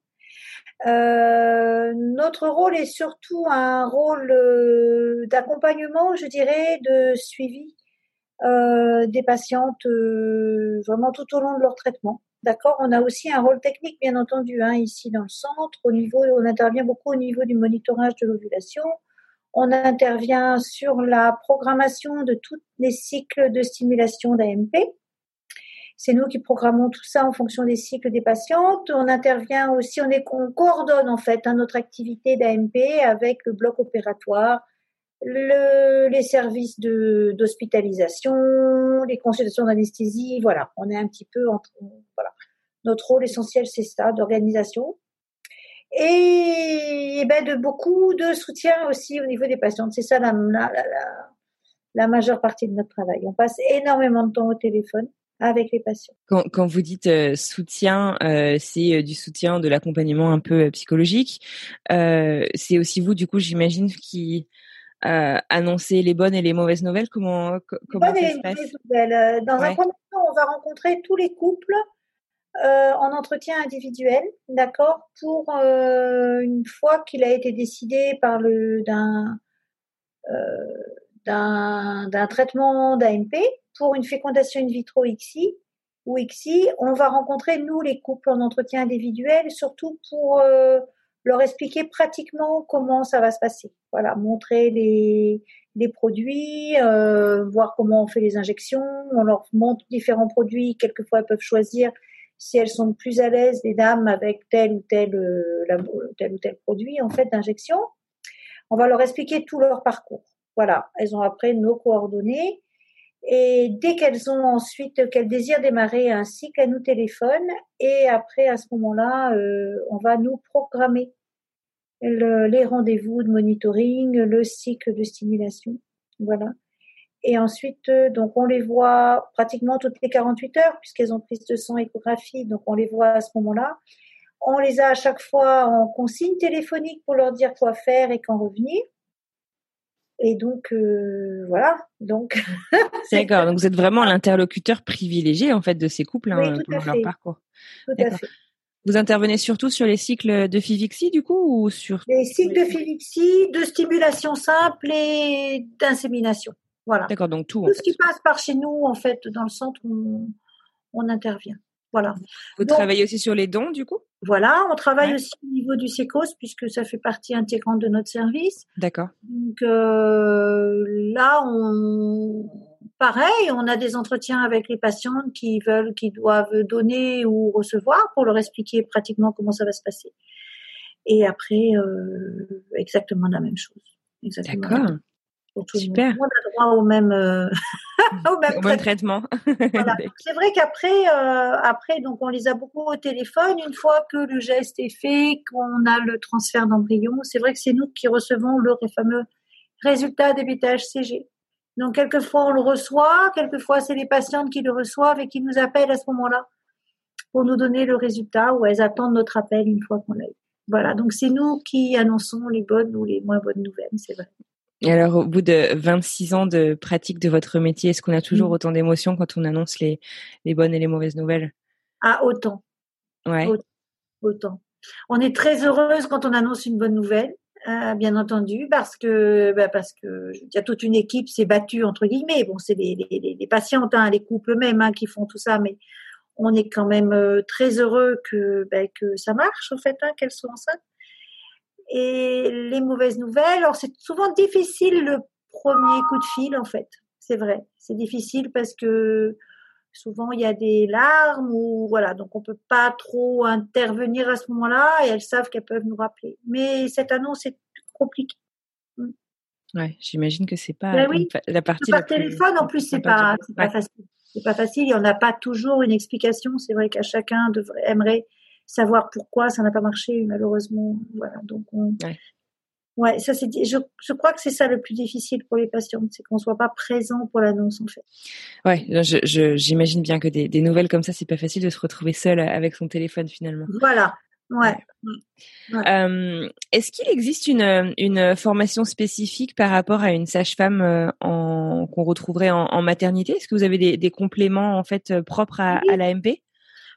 Euh, notre rôle est surtout un rôle euh, d'accompagnement, je dirais, de suivi euh, des patientes euh, vraiment tout au long de leur traitement. D'accord? On a aussi un rôle technique, bien entendu, hein, ici dans le centre. Au niveau, on intervient beaucoup au niveau du monitorage de l'ovulation. On intervient sur la programmation de tous les cycles de stimulation d'AMP. C'est nous qui programmons tout ça en fonction des cycles des patientes. On intervient aussi, on, est, on coordonne en fait hein, notre activité d'AMP avec le bloc opératoire, le, les services d'hospitalisation, les consultations d'anesthésie. Voilà, on est un petit peu entre. Voilà, notre rôle essentiel c'est ça, d'organisation et, et ben de beaucoup de soutien aussi au niveau des patientes. C'est ça la, la, la, la majeure partie de notre travail. On passe énormément de temps au téléphone avec les patients. Quand, quand vous dites euh, soutien, euh, c'est euh, du soutien, de l'accompagnement un peu psychologique. C'est aussi vous, du coup, j'imagine, qui annoncez les bonnes et les mauvaises nouvelles. Comment, co- comment Bonne ça se passe? mauvaise nouvelle. Euh, Dans un Ouais. premier temps, on va rencontrer tous les couples euh, en entretien individuel, d'accord, pour euh, une fois qu'il a été décidé par le d'un euh, d'un traitement d'AMP pour une fécondation in vitro XI ou XI, on va rencontrer nous les couples en entretien individuel, surtout pour euh, leur expliquer pratiquement comment ça va se passer. Voilà, montrer les les produits, euh, voir comment on fait les injections. On leur montre différents produits. Quelquefois, elles peuvent choisir si elles sont plus à l'aise, les dames, avec tel ou tel, euh, tel ou tel produit en fait d'injection. On va leur expliquer tout leur parcours. Voilà, elles ont après nos coordonnées. Et dès qu'elles ont ensuite, qu'elles désirent démarrer un cycle, elles nous téléphonent. Et après, à ce moment-là, euh, on va nous programmer le- les rendez-vous de monitoring, le cycle de stimulation. Voilà. Et ensuite, euh, donc, on les voit pratiquement toutes les 48 heures, puisqu'elles ont prise de sang échographie. Donc, on les voit à ce moment-là. On les a à chaque fois en consigne téléphonique pour leur dire quoi faire et quand revenir. Et donc, euh, voilà. Donc, D'accord. Donc vous êtes vraiment l'interlocuteur privilégié en fait de ces couples hein, pendant leur parcours. tout à fait. Vous intervenez surtout sur les cycles de Fivixi du coup ou sur Les cycles de Philipsie, de stimulation simple et d'insémination. Voilà. D'accord, donc tout. Tout ce fait. qui passe par chez nous, en fait, dans le centre, on, on intervient. Voilà. Vous Donc- travaillez aussi sur les dons du coup? Voilà, on travaille Ouais. aussi au niveau du sécos puisque ça fait partie intégrante de notre service. D'accord. Donc euh, là, on pareil, on a des entretiens avec les patientes qui veulent, qui doivent donner ou recevoir pour leur expliquer pratiquement comment ça va se passer. Et après, euh, exactement la même chose. Exactement. Super. Tout le monde a droit au même, euh, au même, traitement. C'est vrai qu'après, euh, après, donc on les a beaucoup au téléphone. Une fois que le geste est fait, qu'on a le transfert d'embryon, c'est vrai que c'est nous qui recevons le fameux résultat des BTHCG. Donc quelquefois on le reçoit, quelquefois c'est les patientes qui le reçoivent et qui nous appellent à ce moment-là pour nous donner le résultat ou elles attendent notre appel une fois qu'on l'a eu. Voilà, donc c'est nous qui annonçons les bonnes ou les moins bonnes nouvelles, c'est vrai. Et alors, au bout de 26 ans de pratique de votre métier, est-ce qu'on a toujours autant d'émotions quand on annonce les, les bonnes et les mauvaises nouvelles? Ah, autant. Ouais. Autant. On est très heureuse quand on annonce une bonne nouvelle, euh, bien entendu, parce que bah parce que il y a toute une équipe s'est battue entre guillemets. Bon, c'est les, les, les, patientes, hein, les couples même hein, qui font tout ça, mais on est quand même euh, très heureux que bah, que ça marche, en fait, hein, qu'elles soient enceintes. Et les mauvaises nouvelles, alors c'est souvent difficile le premier coup de fil en fait. C'est vrai, c'est difficile parce que souvent il y a des larmes ou voilà, donc on peut pas trop intervenir à ce moment-là et elles savent qu'elles peuvent nous rappeler. Mais cette annonce est compliquée. Mm. Ouais, j'imagine que c'est pas ben la partie par téléphone en plus c'est pas c'est pas facile. C'est pas facile, il y en a pas toujours une explication, c'est vrai qu'à chacun devrait aimerait savoir pourquoi ça n'a pas marché malheureusement. Voilà, donc on... ouais. ça c'est. Je, je crois que c'est ça le plus difficile pour les patients, c'est qu'on soit pas présent pour l'annonce en fait. Ouais, je, j'imagine bien que des, des, nouvelles comme ça, c'est pas facile de se retrouver seul avec son téléphone finalement. Voilà. Ouais. Euh, est-ce qu'il existe une, une formation spécifique par rapport à une sage-femme euh, qu'on retrouverait en, en maternité? Est-ce que vous avez des, des compléments en fait propres à, à l'AMP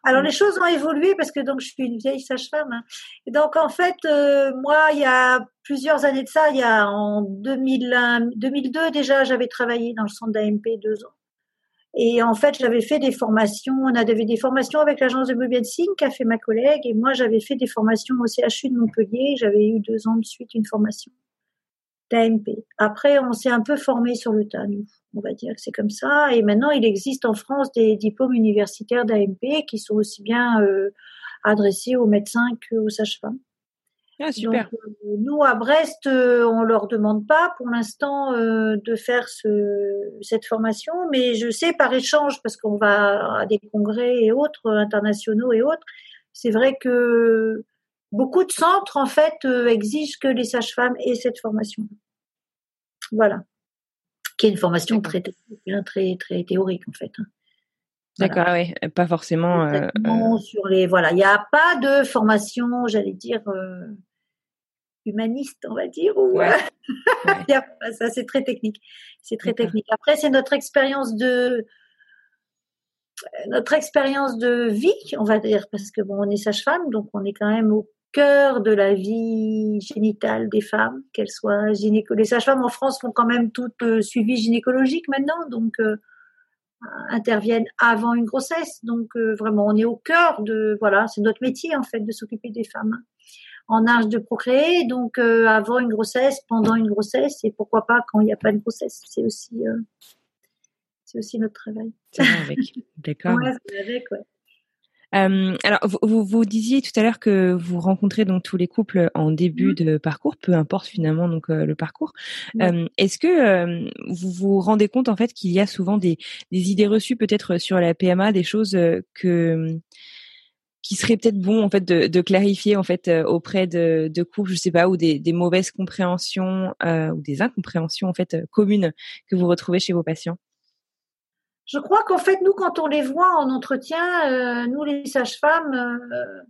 alors les choses ont évolué parce que donc je suis une vieille sage-femme. Hein. Et donc en fait, euh, moi, il y a plusieurs années de ça, il y a en 2001, 2002 déjà, j'avais travaillé dans le centre d'AMP deux ans. Et en fait, j'avais fait des formations. On avait des formations avec l'agence de qui qu'a fait ma collègue, et moi, j'avais fait des formations au CHU de Montpellier. J'avais eu deux ans de suite une formation d'AMP. Après, on s'est un peu formé sur le tas, nous on va dire que c'est comme ça. Et maintenant, il existe en France des diplômes universitaires d'AMP qui sont aussi bien euh, adressés aux médecins qu'aux sages-femmes. Ah, super. Donc, euh, nous, à Brest, euh, on leur demande pas pour l'instant de faire ce, cette formation, mais je sais par échange, parce qu'on va à des congrès et autres, internationaux et autres, c'est vrai que beaucoup de centres, en fait, exigent que les sages-femmes aient cette formation. Voilà qui est une formation très hein, très très théorique en fait. Hein. D'accord, oui, pas forcément. Euh, euh, sur les voilà, il n'y a pas de formation, j'allais dire euh, humaniste, on va dire. Ou, ça, c'est très technique. C'est très technique. Après, c'est notre expérience de notre expérience de vie, on va dire, parce que bon, on est sage-femme, donc on est quand même au cœur de la vie génitale des femmes, qu'elles soient gynéco. Les sages-femmes en France font quand même tout euh, suivi gynécologique maintenant, donc euh, interviennent avant une grossesse. Donc euh, vraiment, on est au cœur de voilà, c'est notre métier en fait de s'occuper des femmes en âge de procréer, donc avant une grossesse, pendant une grossesse, et pourquoi pas quand il n'y a pas de grossesse. C'est aussi c'est aussi notre travail. D'accord. ouais, avec, ouais. Euh, alors, vous, vous, disiez tout à l'heure que vous rencontrez donc tous les couples en début mmh. de parcours, peu importe finalement donc euh, le parcours. Euh, Est-ce que euh, vous vous rendez compte en fait qu'il y a souvent des, des idées reçues peut-être sur la PMA, des choses euh, que qui serait peut-être bon en fait de, de clarifier en fait auprès de, de couples, je sais pas, ou des, des mauvaises compréhensions ou des incompréhensions en fait communes que vous retrouvez chez vos patients? Je crois qu'en fait, nous, quand on les voit en entretien, euh, nous, les sages-femmes, euh,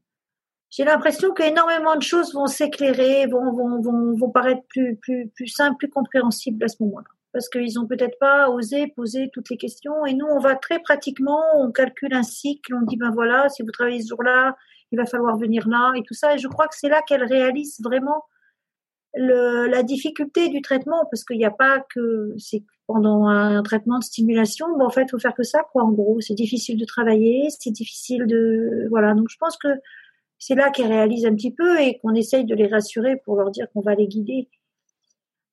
j'ai l'impression qu'énormément de choses vont s'éclairer, vont, vont, vont, paraître plus, plus, plus simples, plus compréhensibles à ce moment-là. Parce qu'ils ont peut-être pas osé poser toutes les questions. Et nous, on va très pratiquement, on calcule un cycle, on dit, ben voilà, si vous travaillez ce jour-là, il va falloir venir là et tout ça. Et je crois que c'est là qu'elles réalisent vraiment la difficulté du traitement, parce qu'il n'y a pas que c'est pendant un traitement de stimulation, bon, en fait, faut faire que ça, quoi. En gros, c'est difficile de travailler, c'est difficile de, voilà. Donc, je pense que c'est là qu'ils réalisent un petit peu et qu'on essaye de les rassurer pour leur dire qu'on va les guider.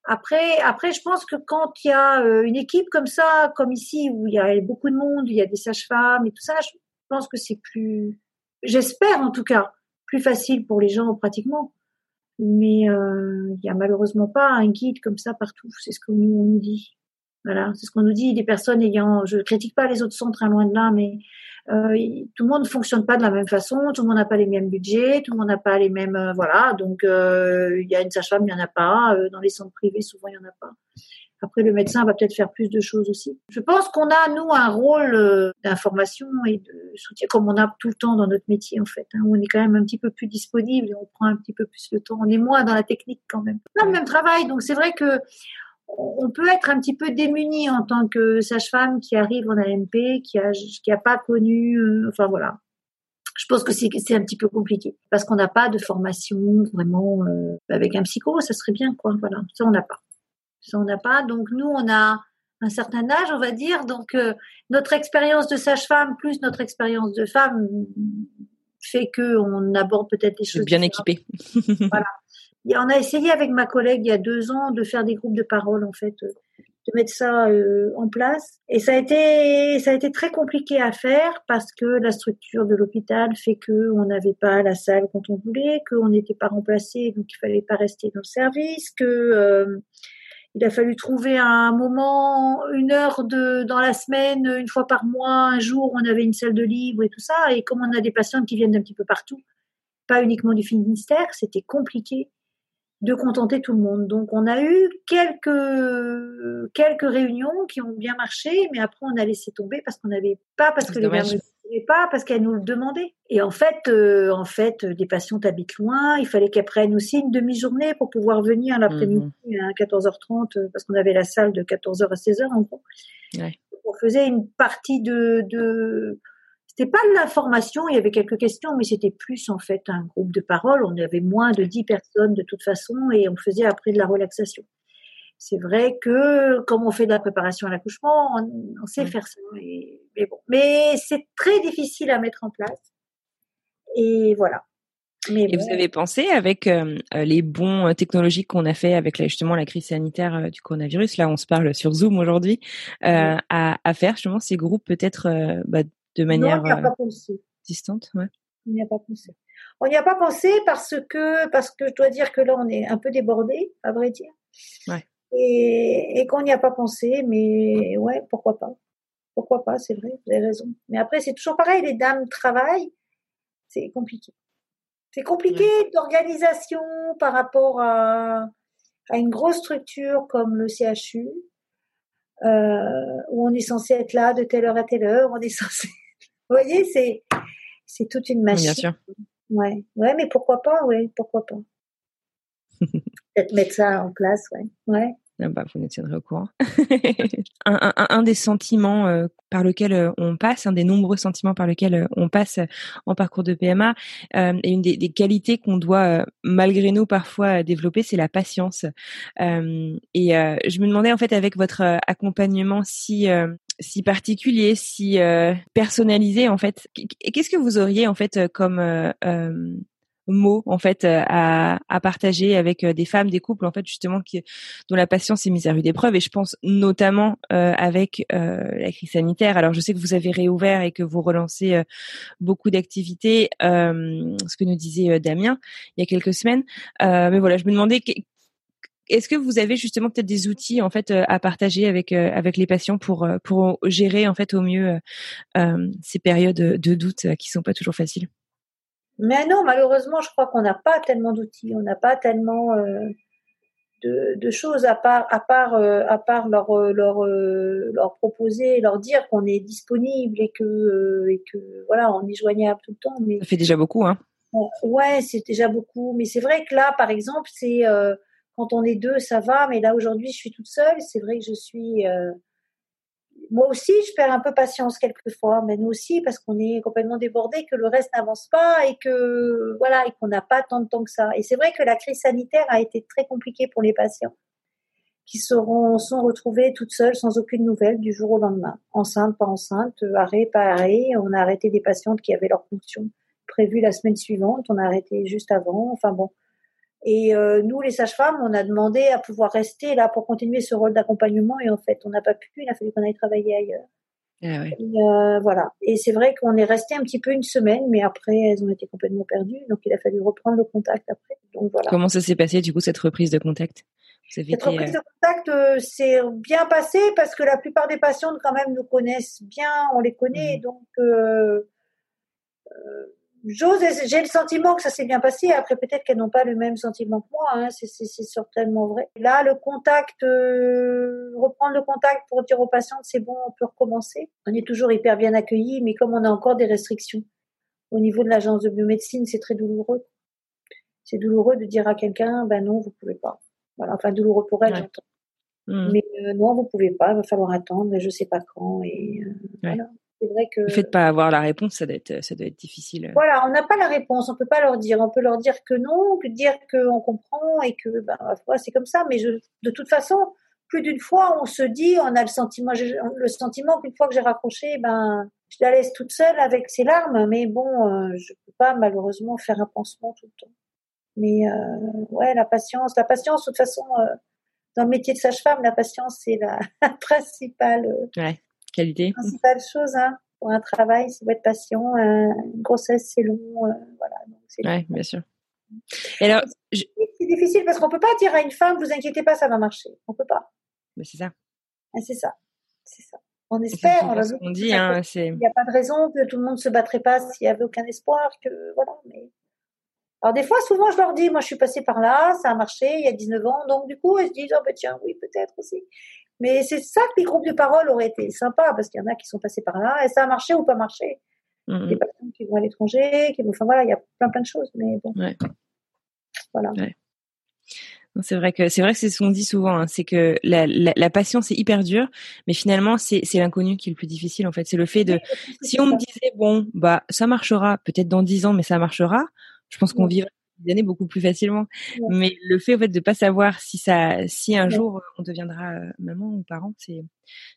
Après, après, je pense que quand il y a euh, une équipe comme ça, comme ici, où il y a beaucoup de monde, il y a des sages-femmes et tout ça, je pense que c'est plus, j'espère en tout cas, plus facile pour les gens pratiquement mais euh, il y a malheureusement pas un guide comme ça partout. C'est ce que nous on nous dit. Voilà, c'est ce qu'on nous dit. Des personnes ayant, je critique pas les autres centres, très loin de là, mais euh, tout le monde ne fonctionne pas de la même façon, tout le monde n'a pas les mêmes budgets, tout le monde n'a pas les mêmes, euh, voilà. Donc euh, il y a une sage-femme, il y en a pas. dans les centres privés, souvent il y en a pas. Après, le médecin va peut-être faire plus de choses aussi. Je pense qu'on a, nous, un rôle d'information et de soutien, comme on a tout le temps dans notre métier, en fait. Hein, on est quand même un petit peu plus disponible et on prend un petit peu plus le temps. On est moins dans la technique quand même. On a le même travail, donc c'est vrai que on peut être un petit peu démuni en tant que sage-femme qui arrive en AMP, qui a qui a pas connu, euh, enfin voilà. Je pense que c'est un petit peu compliqué parce qu'on n'a pas de formation vraiment euh, avec un psycho, ça serait bien quoi. Voilà, ça on n'a pas. Ça on n'a pas. Donc nous on a un certain âge, on va dire. Donc euh, notre expérience de sage-femme plus notre expérience de femme fait que on aborde peut-être les choses bien équipé. voilà on a essayé avec ma collègue il y a deux ans de faire des groupes de parole en fait, euh, de mettre ça euh, en place. Et ça a été ça a été très compliqué à faire parce que la structure de l'hôpital fait que on n'avait pas la salle quand on voulait, qu'on n'était pas remplacé, donc il fallait pas rester dans le service, que euh, il a fallu trouver un moment, une heure de dans la semaine, une fois par mois, un jour, on avait une salle de libre et tout ça. Et comme on a des patientes qui viennent d'un petit peu partout, pas uniquement du Finistère, c'était compliqué de contenter tout le monde. Donc on a eu quelques quelques réunions qui ont bien marché, mais après on a laissé tomber parce qu'on n'avait pas, parce que les mères ne pas, parce qu'elles nous le demandaient. Et en fait, euh, en fait, des patients habitent loin. Il fallait qu'elles prennent aussi une demi-journée pour pouvoir venir l'après-midi mhm. à 14h30, euh, parce qu'on avait la salle de 14h à 16h en gros. On faisait une partie de, de c'était pas de l'information, il y avait quelques questions, mais c'était plus en fait un groupe de parole. On avait moins de 10 personnes de toute façon et on faisait après de la relaxation. C'est vrai que comme on fait de la préparation à l'accouchement, on, sait faire ça. mais bon, mais c'est très difficile à mettre en place. Et voilà. Mais et vous avez pensé avec euh, les bons technologies qu'on a fait avec justement la crise sanitaire euh, du coronavirus, là on se parle sur Zoom aujourd'hui, euh, à, à, faire justement ces groupes peut-être bah, de manière non, pas pensé. distante ouais. On n'y a pas pensé. On n'y a pas pensé parce que parce que je dois dire que là on est un peu débordé, à vrai dire. Ouais. Et, et qu'on n'y a pas pensé, mais ouais, pourquoi pas. Pourquoi pas, c'est vrai, vous avez raison. Mais après, c'est toujours pareil, les dames travaillent, c'est compliqué. C'est compliqué d'organisation par rapport à, à une grosse structure comme le CHU, euh, où on est censé être là de telle heure à telle heure, on est censé vous voyez, c'est c'est toute une machine. Bien sûr. Ouais, ouais, mais pourquoi pas, ouais, pourquoi pas. Peut-être mettre ça en place, ouais, ouais. Ah bah, vous nous tiendrez au courant. un, un, un, des sentiments euh, par lequel euh, on passe, un des nombreux sentiments par lesquels euh, on passe en parcours de PMA, et une des, des qualités qu'on doit malgré nous parfois développer, c'est la patience. et je me demandais en fait avec votre accompagnement si si particulier, si personnalisé en fait, qu'est-ce que vous auriez en fait comme mots en fait euh, à, à partager avec euh, des femmes, des couples en fait justement qui dont la patience est mise à rude épreuve? Et je pense notamment euh, avec la crise sanitaire. Alors je sais que vous avez réouvert et que vous relancez beaucoup d'activités, ce que nous disait Damien il y a quelques semaines. mais voilà, je me demandais est-ce que vous avez justement peut-être des outils en fait à partager avec avec les patients pour pour gérer en fait au mieux ces périodes de doute qui sont pas toujours faciles? Mais non, malheureusement, je crois qu'on n'a pas tellement d'outils, on n'a pas tellement euh, de, de, choses à part, à part, euh, à part leur, euh, leur, leur proposer, leur dire qu'on est disponible et que, et que voilà, on est joignable tout le temps. Mais ça fait déjà beaucoup, hein. Ouais, c'est déjà beaucoup. Mais c'est vrai que là, par exemple, c'est quand on est deux, ça va. Mais là aujourd'hui, je suis toute seule. C'est vrai que je suis moi aussi, je perds un peu patience quelquefois, mais nous aussi, parce qu'on est complètement débordé, que le reste n'avance pas et que voilà, et qu'on n'a pas tant de temps que ça. Et c'est vrai que la crise sanitaire a été très compliquée pour les patients qui seront sont retrouvés toutes seules sans aucune nouvelle du jour au lendemain, enceinte pas enceinte, arrêt pas arrêt. On a arrêté des patientes qui avaient leur fonction prévue la semaine suivante, on a arrêté juste avant. Enfin bon, et euh, nous, les sages-femmes, on a demandé à pouvoir rester là pour continuer ce rôle d'accompagnement. Et en fait, on n'a pas pu. Il a fallu qu'on aille travailler ailleurs. Ah ouais. Et, euh, voilà. Et c'est vrai qu'on est resté un petit peu une semaine, mais après, elles ont été complètement perdues. Donc, il a fallu reprendre le contact après. Donc, voilà. Comment ça s'est passé, du coup, cette reprise de contact? Cette été, reprise euh, de contact euh, s'est bien passée parce que la plupart des patientes, quand même, nous connaissent bien, on les connaît. Mhm. Donc, euh, euh, j'ose, j'ai le sentiment que ça s'est bien passé. Après, peut-être qu'elles n'ont pas le même sentiment que moi. Hein, c'est, c'est, c'est certainement vrai. Là, le contact, euh, reprendre le contact pour dire aux patientes, c'est bon, on peut recommencer. On est toujours hyper bien accueillis, mais comme on a encore des restrictions au niveau de l'agence de biomédecine, c'est très douloureux. C'est douloureux de dire à quelqu'un, ben non, vous pouvez pas. Voilà, enfin douloureux pour elle, Ouais. j'entends. hmm. Mais euh, non, vous pouvez pas, il va falloir attendre, je sais pas quand. Et euh, voilà. C'est vrai que Le fait de pas avoir la réponse, ça doit être, ça doit être difficile. voilà, on n'a pas la réponse, on peut pas leur dire. On peut leur dire que non, que dire qu'on comprend et que ben voilà, c'est comme ça. Mais je, de toute façon, plus d'une fois, on se dit, on a le sentiment, le sentiment qu'une fois que j'ai raccroché, ben je la laisse toute seule avec ses larmes. Mais bon, euh, je peux pas malheureusement faire un pansement tout le temps. Mais euh, ouais, la patience, la patience, de toute façon, euh, dans le métier de sage-femme, la patience c'est la principale. euh, Qualité. principale chose hein, pour un travail, c'est être patient. Un- une grossesse, c'est long. euh, voilà. Donc bien sûr. Et alors, je- c'est difficile parce qu'on peut pas dire à une femme, vous inquiétez pas, ça va marcher. On peut pas. bah, c'est ça. Ah, c'est ça. C'est ça. On espère. On ce dit, hein. Il n'y a pas de raison que tout le monde se battrait pas s'il y avait aucun espoir. Que voilà. Mais alors des fois, souvent, je leur dis, moi, je suis passée par là, ça a marché il y a 19 ans, donc du coup, elles se disent, oh ben tiens, oui, peut-être aussi. Mais c'est ça que les groupes de parole auraient été sympas parce qu'il y en a qui sont passés par là et ça a marché ou pas marché. Mhm. des personnes qui vont à l'étranger, qui vont, enfin voilà, il y a plein plein de choses, mais bon. Ouais. Voilà. C'est vrai que c'est vrai que c'est ce qu'on dit souvent, hein, c'est que la, la, la patience est hyper dure, mais finalement c'est c'est l'inconnu qui est le plus difficile en fait. C'est le fait de si on me disait bon bah ça marchera peut-être dans dix ans, mais ça marchera, je pense qu'on vivrait années beaucoup plus facilement. Ouais. Mais le fait en fait de pas savoir si ça si un Ouais. jour on deviendra euh, maman ou parent, c'est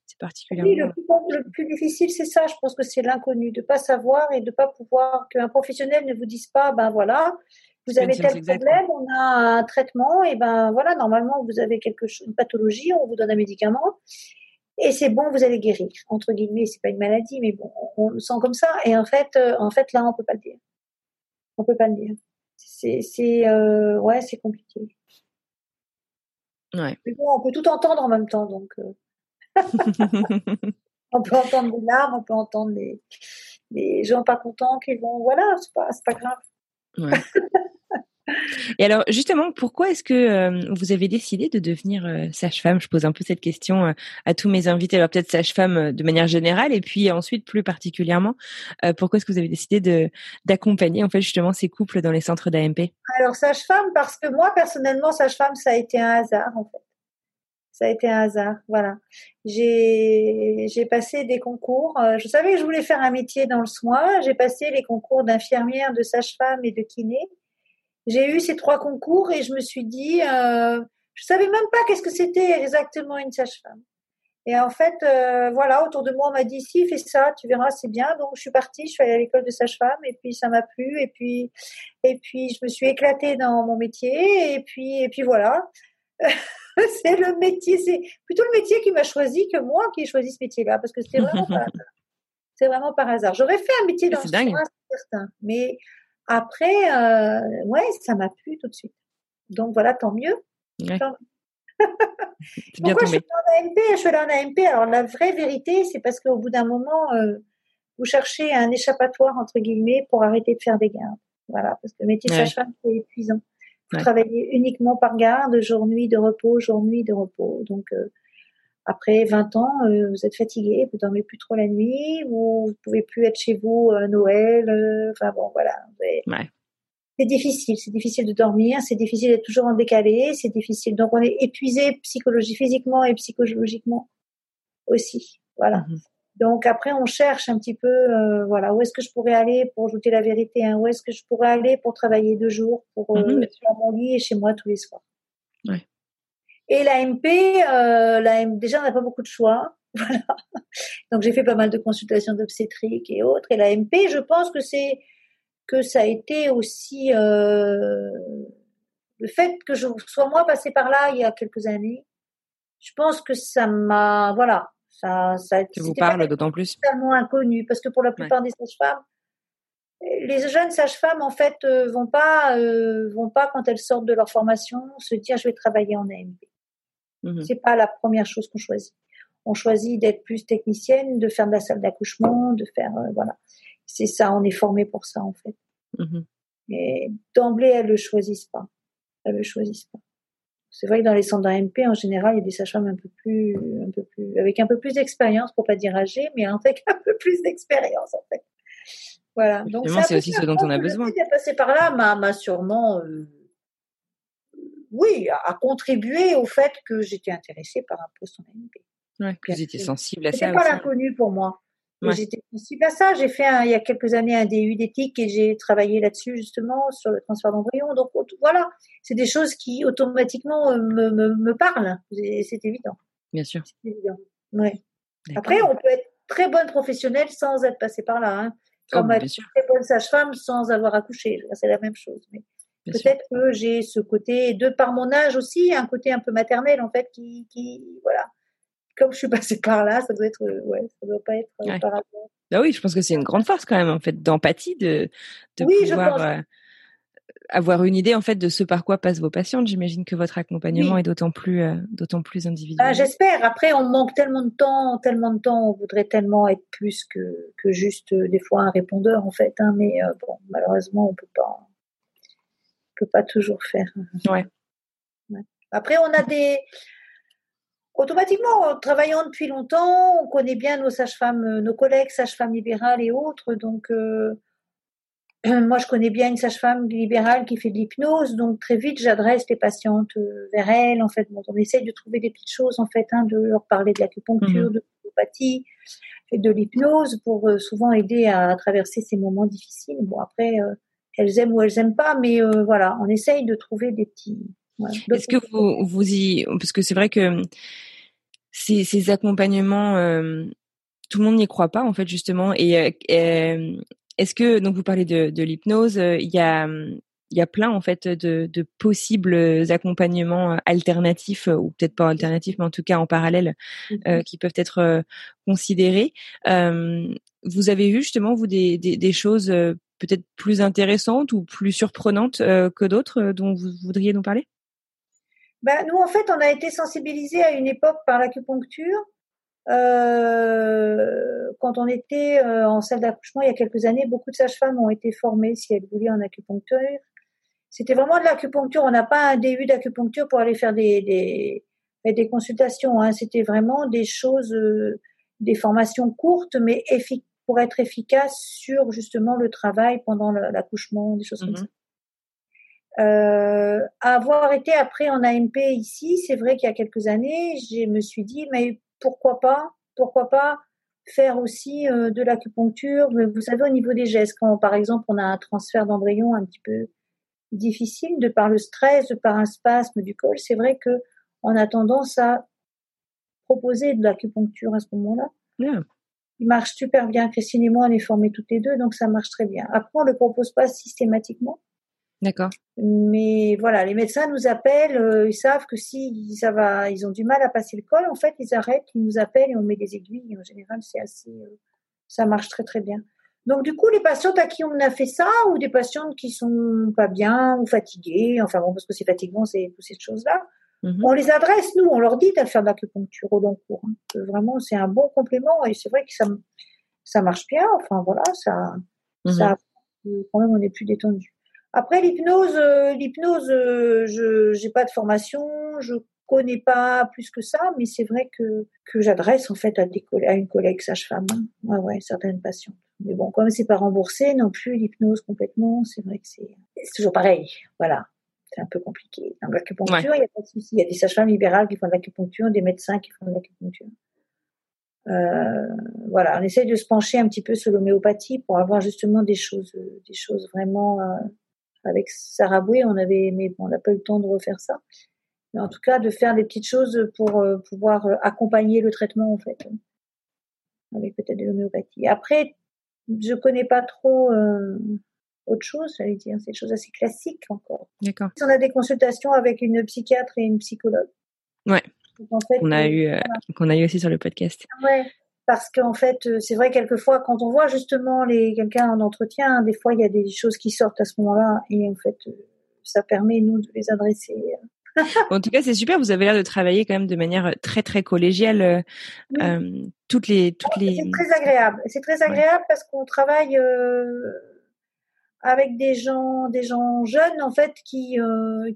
c'est Oui, particulièrement. le plus, le plus difficile, c'est ça. Je pense que c'est l'inconnu, de pas savoir et de pas pouvoir qu'un professionnel ne vous dise pas, ben voilà, vous avez tel problème, on a un traitement, et ben voilà, normalement vous avez quelque chose, une pathologie, on vous donne un médicament, et c'est bon, vous allez guérir. Entre guillemets, c'est pas une maladie, mais bon, on le sent comme ça. Et en fait, euh, en fait, là, on peut pas le dire. On peut pas le dire. C'est, c'est, euh, ouais, c'est compliqué. Ouais. Mais bon, on peut tout entendre en même temps, donc. euh, on peut entendre des larmes, on peut entendre des, des gens pas contents qui vont, voilà, c'est pas, c'est pas grave. Ouais. Et alors justement, pourquoi est-ce que euh, vous avez décidé de devenir euh, sage-femme? Je pose un peu cette question euh, à tous mes invités. Alors peut-être sage-femme euh, de manière générale, et puis ensuite plus particulièrement, pourquoi est-ce que vous avez décidé de d'accompagner en fait justement ces couples dans les centres d'AMP Alors, sage-femme, parce que moi, personnellement, sage-femme, ça a été un hasard, en fait. Ça a été un hasard, voilà. J'ai, j'ai passé des concours. Je savais que je voulais faire un métier dans le soin. J'ai passé les concours d'infirmière, de sage-femme et de kiné. J'ai eu ces trois concours et je me suis dit, euh, je savais même pas qu'est-ce que c'était exactement une sage-femme. Et en fait, euh, voilà, autour de moi, on m'a dit, si, fais ça, tu verras, c'est bien. Donc, je suis partie, je suis allée à l'école de sage-femme et puis ça m'a plu. Et puis, et puis, je me suis éclatée dans mon métier. Et puis, et puis voilà. c'est le métier, c'est plutôt le métier qui m'a choisi que moi qui ai choisi ce métier-là parce que c'était vraiment par hasard. C'est vraiment par hasard. J'aurais fait un métier dans c'est certain. Mais après, euh, ouais, ça m'a plu tout de suite. Donc voilà, tant mieux. Ouais. Tant- C'est bien Pourquoi je suis en AMP Je suis en AMP. Alors la vraie vérité, c'est parce qu'au bout d'un moment, euh, vous cherchez un échappatoire entre guillemets pour arrêter de faire des gardes. Voilà, parce que le métier de Ouais. sage-femme c'est épuisant. Vous Ouais. travaillez uniquement par garde, jour nuit de repos, jour nuit de repos. Donc euh, après 20 ans, euh, vous êtes fatigué, vous dormez plus trop la nuit, vous, vous pouvez plus être chez vous à Noël. euh, Enfin bon, voilà. Ouais. c'est difficile, c'est difficile de dormir, c'est difficile d'être toujours en décalé, c'est difficile. Donc on est épuisé psychologiquement, physiquement et psychologiquement aussi. Voilà. Mhm. Donc après on cherche un petit peu, euh, voilà, où est-ce que je pourrais aller pour ajouter la vérité, hein, où est-ce que je pourrais aller pour travailler deux jours, pour euh, Mhm, bien être dans mon lit et chez moi tous les soirs. Ouais. Et l'AMP, euh, l'AM, déjà on n'a pas beaucoup de choix. Voilà. Donc j'ai fait pas mal de consultations d'obstétrique et autres. Et l'AMP, je pense que c'est que ça a été aussi euh, le fait que je sois moi passée par là il y a quelques années. Je pense que ça m'a, voilà, Ça, ça ça vous parle d'autant plus totalement inconnu parce que pour la plupart des sages-femmes, les jeunes sages-femmes en fait euh, vont pas euh, vont pas quand elles sortent de leur formation se dire je vais travailler en AMP. Mhm. C'est pas la première chose qu'on choisit. On choisit d'être plus technicienne, de faire de la salle d'accouchement, de faire euh, voilà. C'est ça, on est formé pour ça en fait. Mhm. Et d'emblée elles le choisissent pas. Elles le choisissent pas. C'est vrai que dans les centres d'AMP en général, il y a des sages-femmes un peu plus un peu plus avec un peu plus d'expérience pour pas dire âgées, mais avec un peu plus d'expérience en fait. Voilà. Donc c'est aussi ce dont on a besoin. fait d'être passé par là m'a sûrement euh, oui, a, a contribué au fait que j'étais intéressée par un poste en AMP. Ouais, que vous étiez sensible à ça C'était pas l'inconnu pour moi. Ouais. J'étais sensible à ça. J'ai fait un- il y a quelques années un DU d'éthique et j'ai travaillé là-dessus justement sur le transfert d'embryon. Donc voilà, c'est des choses qui automatiquement euh, me, me, me parlent. C'est c'est évident. Bien sûr. C'est évident. Ouais. Après, on peut être très bonne professionnelle sans être passé par là. Hein. Oh, Comme être bien sûr. très bonne sage-femme sans avoir accouché. C'est la même chose. Mais. Peut-être que j'ai ce côté, de par mon âge aussi, un côté un peu maternel en fait, qui, qui voilà. Comme je suis passée par là, ça doit être, euh, ouais, ça doit pas être euh, Ouais. par hasard. Ah oui, je pense que c'est une grande force quand même en fait d'empathie de, de Oui, je pouvoir euh, avoir une idée en fait de ce par quoi passent vos patientes. J'imagine que votre accompagnement Oui. est d'autant plus euh, d'autant plus individuel. Ben, J'espère. Après, on manque tellement de temps, tellement de temps. On voudrait tellement être plus que, que juste euh, des fois un répondeur en fait. Hein, mais bon, malheureusement, on peut pas, peut pas toujours faire. Ouais. Ouais. Après, on a des automatiquement en travaillant depuis longtemps, on connaît bien nos sages-femmes, euh, nos collègues sages-femmes libérales et autres. Donc euh, moi, je connais bien une sage-femme libérale qui fait de l'hypnose, donc très vite, j'adresse les patientes euh, vers elle. En fait, bon, on essaye de trouver des petites choses, en fait, hein, de leur parler de l'acupuncture, de l'homéopathie, et de l'hypnose pour euh, souvent aider à traverser ces moments difficiles. Bon, après, euh, elles aiment ou elles aiment pas, mais euh, voilà, on essaye de trouver des petits. Est-ce que vous vous y parce que c'est vrai que ces, ces accompagnements, euh, tout le monde n'y croit pas en fait justement. Et euh, est-ce que donc vous parlez de, de l'hypnose, il y a il y a plein en fait de, de possibles accompagnements alternatifs ou peut-être pas alternatifs, mais en tout cas en parallèle euh, qui peuvent être considérés. Vous avez vu justement vous des, des, des choses peut-être plus intéressantes ou plus surprenantes euh, que d'autres euh, dont vous voudriez nous parler? Ben, nous, en fait, on a été sensibilisés à une époque par l'acupuncture. Euh, quand on était en salle d'accouchement il y a quelques années, beaucoup de sages-femmes ont été formées si elles voulaient en acupuncture. C'était vraiment de l'acupuncture. On n'a pas un DU d'acupuncture pour aller faire des, des, consultations. Hein. C'était vraiment des choses, des formations courtes, mais effi- pour être efficace sur justement le travail pendant l'accouchement, des choses comme Mhm. ça. Euh, avoir été après en AMP ici, c'est vrai qu'il y a quelques années, je me suis dit, mais pourquoi pas, pourquoi pas faire aussi euh, de l'acupuncture, mais vous savez, au niveau des gestes, quand par exemple on a un transfert d'embryon un petit peu difficile, de par le stress, de par un spasme du col, c'est vrai que on a tendance à proposer de l'acupuncture à ce moment-là. Yeah. Il marche super bien. Christine et moi, on est formés toutes les deux, donc ça marche très bien. Après, on le propose pas systématiquement. D'accord. Mais voilà, les médecins nous appellent, euh, ils savent que si ça va, ils ont du mal à passer le col, en fait, ils arrêtent, ils nous appellent et on met des aiguilles. En général, c'est assez, euh, ça marche très très bien. Donc du coup, les patientes à qui on a fait ça, ou des patientes qui sont pas bien ou fatiguées, enfin bon, parce que c'est fatigant, c'est toutes ces choses-là, Mhm. on les adresse nous, on leur dit d'aller faire de l'acupuncture au long cours. hein. Vraiment, c'est un bon complément et c'est vrai que ça, ça marche bien. Enfin voilà, ça, Mhm. ça, quand même, on est plus détendu. Après l'hypnose, euh, l'hypnose, euh, je j'ai pas de formation, je connais pas plus que ça, mais c'est vrai que que j'adresse en fait à des à une collègue sage-femme. hein. Ouais ouais, certaines patientes. Mais bon, comme c'est pas remboursé non plus l'hypnose complètement, c'est vrai que c'est c'est toujours pareil. Voilà, c'est un peu compliqué. Dans l'acupuncture, il y a pas de souci. Il y a des sages-femmes libérales qui font de l'acupuncture, des médecins qui font de l'acupuncture. Euh, voilà, on essaye de se pencher un petit peu sur l'homéopathie pour avoir justement des choses, des choses vraiment. euh, avec Sarah Boué, on avait, mais bon, on n'a pas eu le temps de refaire ça. Mais en tout cas, de faire des petites choses pour euh, pouvoir euh, accompagner le traitement en fait, avec peut-être de l'homéopathie. Après, je connais pas trop euh, autre chose, j'allais dire, c'est des choses assez classiques encore. D'accord. On a des consultations avec une psychiatre et une psychologue. Ouais. qu'on a eu qu'on a eu aussi sur le podcast. Ouais, parce qu'en fait, c'est vrai quelquefois quand on voit justement les quelqu'un en entretien, des fois il y a des choses qui sortent à ce moment-là et en fait ça permet nous de les adresser en tout cas, c'est super. Vous avez l'air de travailler quand même de manière euh, très très collégiale. Euh, euh, toutes les toutes les. C'est très agréable. C'est très agréable parce qu'on travaille avec des gens des gens jeunes en fait qui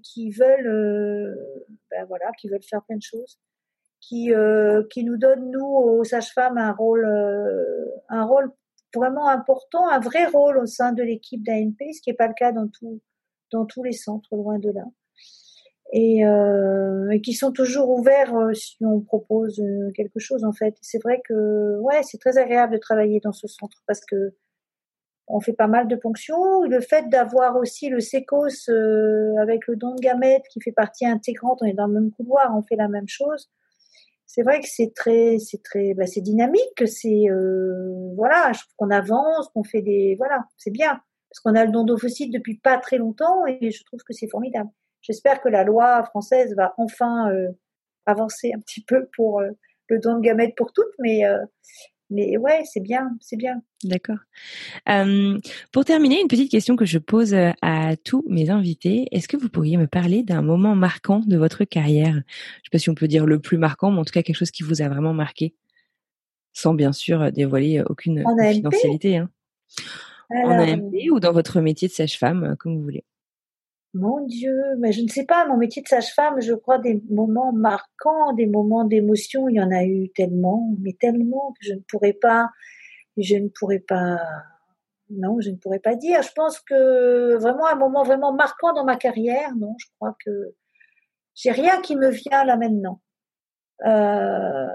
qui veulent ben voilà qui veulent faire plein de choses qui qui nous donnent nous aux sages-femmes un rôle un rôle vraiment important un vrai rôle au sein de l'équipe d'ANP ce qui n'est pas le cas dans tout dans tous les centres loin de là et, euh, et, qui sont toujours ouverts euh, si on propose euh, quelque chose en fait. C'est vrai que ouais, c'est très agréable de travailler dans ce centre parce que on fait pas mal de ponctions. Le fait d'avoir aussi le sécos euh, avec le don de gamètes qui fait partie intégrante, on est dans le même couloir, on fait la même chose. C'est vrai que c'est très, c'est très, bah, c'est dynamique. C'est voilà, je trouve qu'on avance, qu'on fait des voilà, c'est bien parce qu'on a le don d'ophocyte depuis pas très longtemps et je trouve que c'est formidable. J'espère que la loi française va enfin euh, avancer un petit peu pour euh, le don de gamètes pour toutes, mais euh, mais ouais, c'est bien, c'est bien. D'accord. pour terminer, une petite question que je pose à tous mes invités. Est-ce que vous pourriez me parler d'un moment marquant de votre carrière? Je ne sais pas si on peut dire le plus marquant, mais en tout cas quelque chose qui vous a vraiment marqué, sans bien sûr dévoiler aucune confidentialité. Hein. en AMP ou dans votre métier de sage-femme, comme vous voulez. Mon Dieu, mais je ne sais pas, mon métier de sage-femme, je crois des moments marquants, des moments d'émotion, il y en a eu tellement, mais tellement que je ne pourrais pas, je ne pourrais pas, non, je ne pourrais pas dire. Je pense que vraiment un moment vraiment marquant dans ma carrière, non, je crois que j'ai rien qui me vient là maintenant. Euh,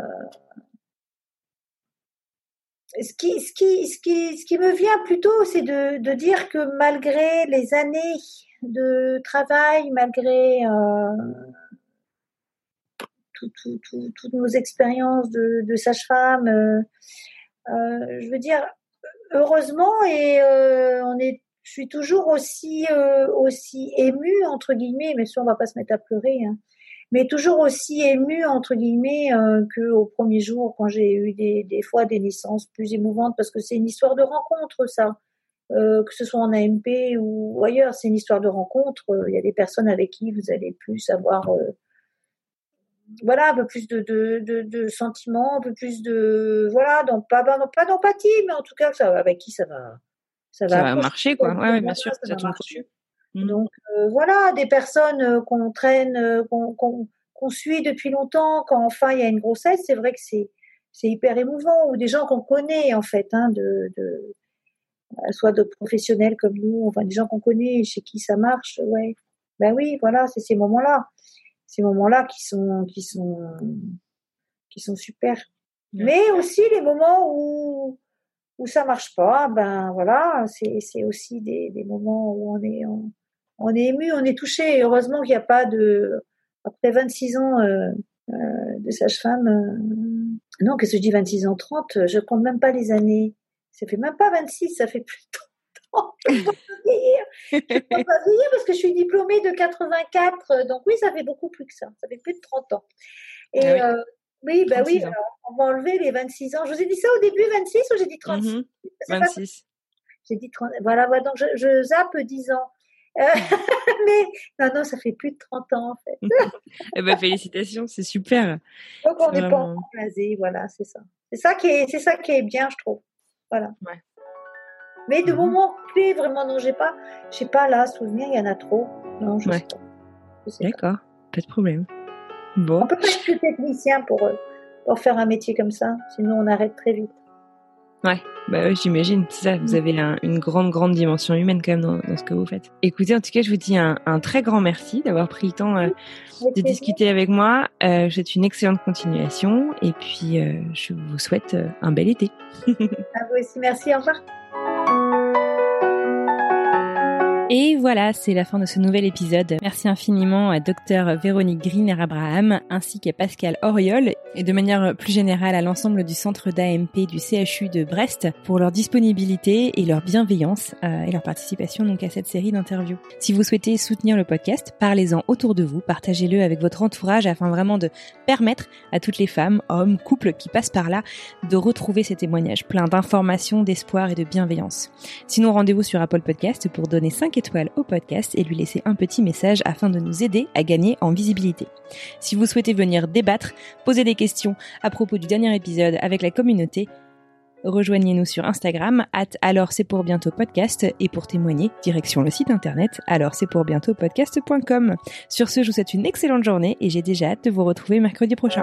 ce qui, me vient plutôt, c'est de, de dire que malgré les années de travail malgré euh, toutes nos expériences de, sage-femme. Euh, euh, je veux dire, heureusement, et on est, je suis toujours aussi aussi émue entre guillemets, mais sûr on va pas se mettre à pleurer. Hein, mais toujours aussi émue entre guillemets au premier jour quand j'ai eu des, des fois des naissances plus émouvantes parce que c'est une histoire de rencontre ça euh, que ce soit en AMP ou ailleurs, c'est une histoire de rencontre. Il y a des personnes avec qui vous allez plus avoir, euh, voilà, un peu plus de, de, de, de, sentiments, un peu plus de, voilà, donc pas, pas d'empathie, mais en tout cas, ça, avec qui ça va, ça va, marcher, quoi. Ouais, bien sûr, ça, mmh. Donc euh, voilà, des personnes qu'on traîne, qu'on suit depuis longtemps, quand enfin il y a une grossesse, c'est vrai que c'est c'est hyper émouvant, ou des gens qu'on connaît en fait, hein, de, de euh, soit de professionnels comme nous, enfin des gens qu'on connaît, chez qui ça marche, ouais. Ben oui, voilà, c'est ces moments-là, ces moments-là qui sont qui sont qui sont super. Mais aussi les moments où où ça marche pas, ben voilà, c'est c'est aussi des des moments où on est on, est ému, on est touché. heureusement qu'il n'y a pas de après 26 ans euh, euh, de sage-femme. Euh, non, qu'est-ce que je dis 26 ans 30, je compte même pas les années. Ça fait même pas 26, ça fait plus de. Je ne peux pas vieillir. Je peux pas vieillir parce que je suis diplômée de 84. Donc oui, ça fait beaucoup plus que ça. Ça fait plus de 30 ans. Et ah oui. Euh, oui, bah oui, on va enlever les 26 ans. Je vous ai dit ça au début, 26 ou j'ai dit 36 mmh 26. J'ai dit 30. Voilà, voilà, donc je, je zappe 10 ans. Euh, mais non, non, ça fait plus de 30 ans en fait. eh ben, félicitations, c'est super. Donc on n'est pas encore blasé, voilà, c'est ça. C'est ça qui est, c'est ça qui est bien, je trouve. Voilà. Mais de mhm. moments clés, vraiment, non, j'ai pas, j'ai pas là souvenir, il y en a trop. Non, je sais pas. D'accord, pas. de problème. Bon. On peut pas être plus technicien pour, euh, pour faire un métier comme ça, sinon on arrête très vite. Ouais, bah j'imagine. C'est ça, vous mm. avez une grande, grande dimension humaine quand même dans, ce que vous faites. Écoutez, en tout cas, je vous dis un, très grand merci d'avoir pris le temps euh, de discuter avec moi. Euh, souhaite une excellente continuation et puis euh, je vous souhaite un bel été. à vous aussi, merci, au revoir. Et voilà, c'est la fin de ce nouvel épisode. Merci infiniment à Dr Véronique Griner-Abraham ainsi qu'à Pascal Oriol et de manière plus générale à l'ensemble du centre d'AMP du CHU de Brest pour leur disponibilité et leur bienveillance euh, et leur participation donc à cette série d'interviews. Si vous souhaitez soutenir le podcast, parlez-en autour de vous, partagez-le avec votre entourage afin vraiment de permettre à toutes les femmes, hommes, couples qui passent par là de retrouver ces témoignages pleins d'informations, d'espoir et de bienveillance. Sinon, rendez-vous sur Apple Podcast pour donner 5 étoiles au podcast et lui laisser un petit message afin de nous aider à gagner en visibilité. Si vous souhaitez venir débattre, poser des questions à propos du dernier épisode avec la communauté, rejoignez-nous sur Instagram, at alors c'est pour bientôt podcast, et pour témoigner, direction le site internet alors c'est pour bientôt podcast.com. Sur ce, je vous souhaite une excellente journée et j'ai déjà hâte de vous retrouver mercredi prochain.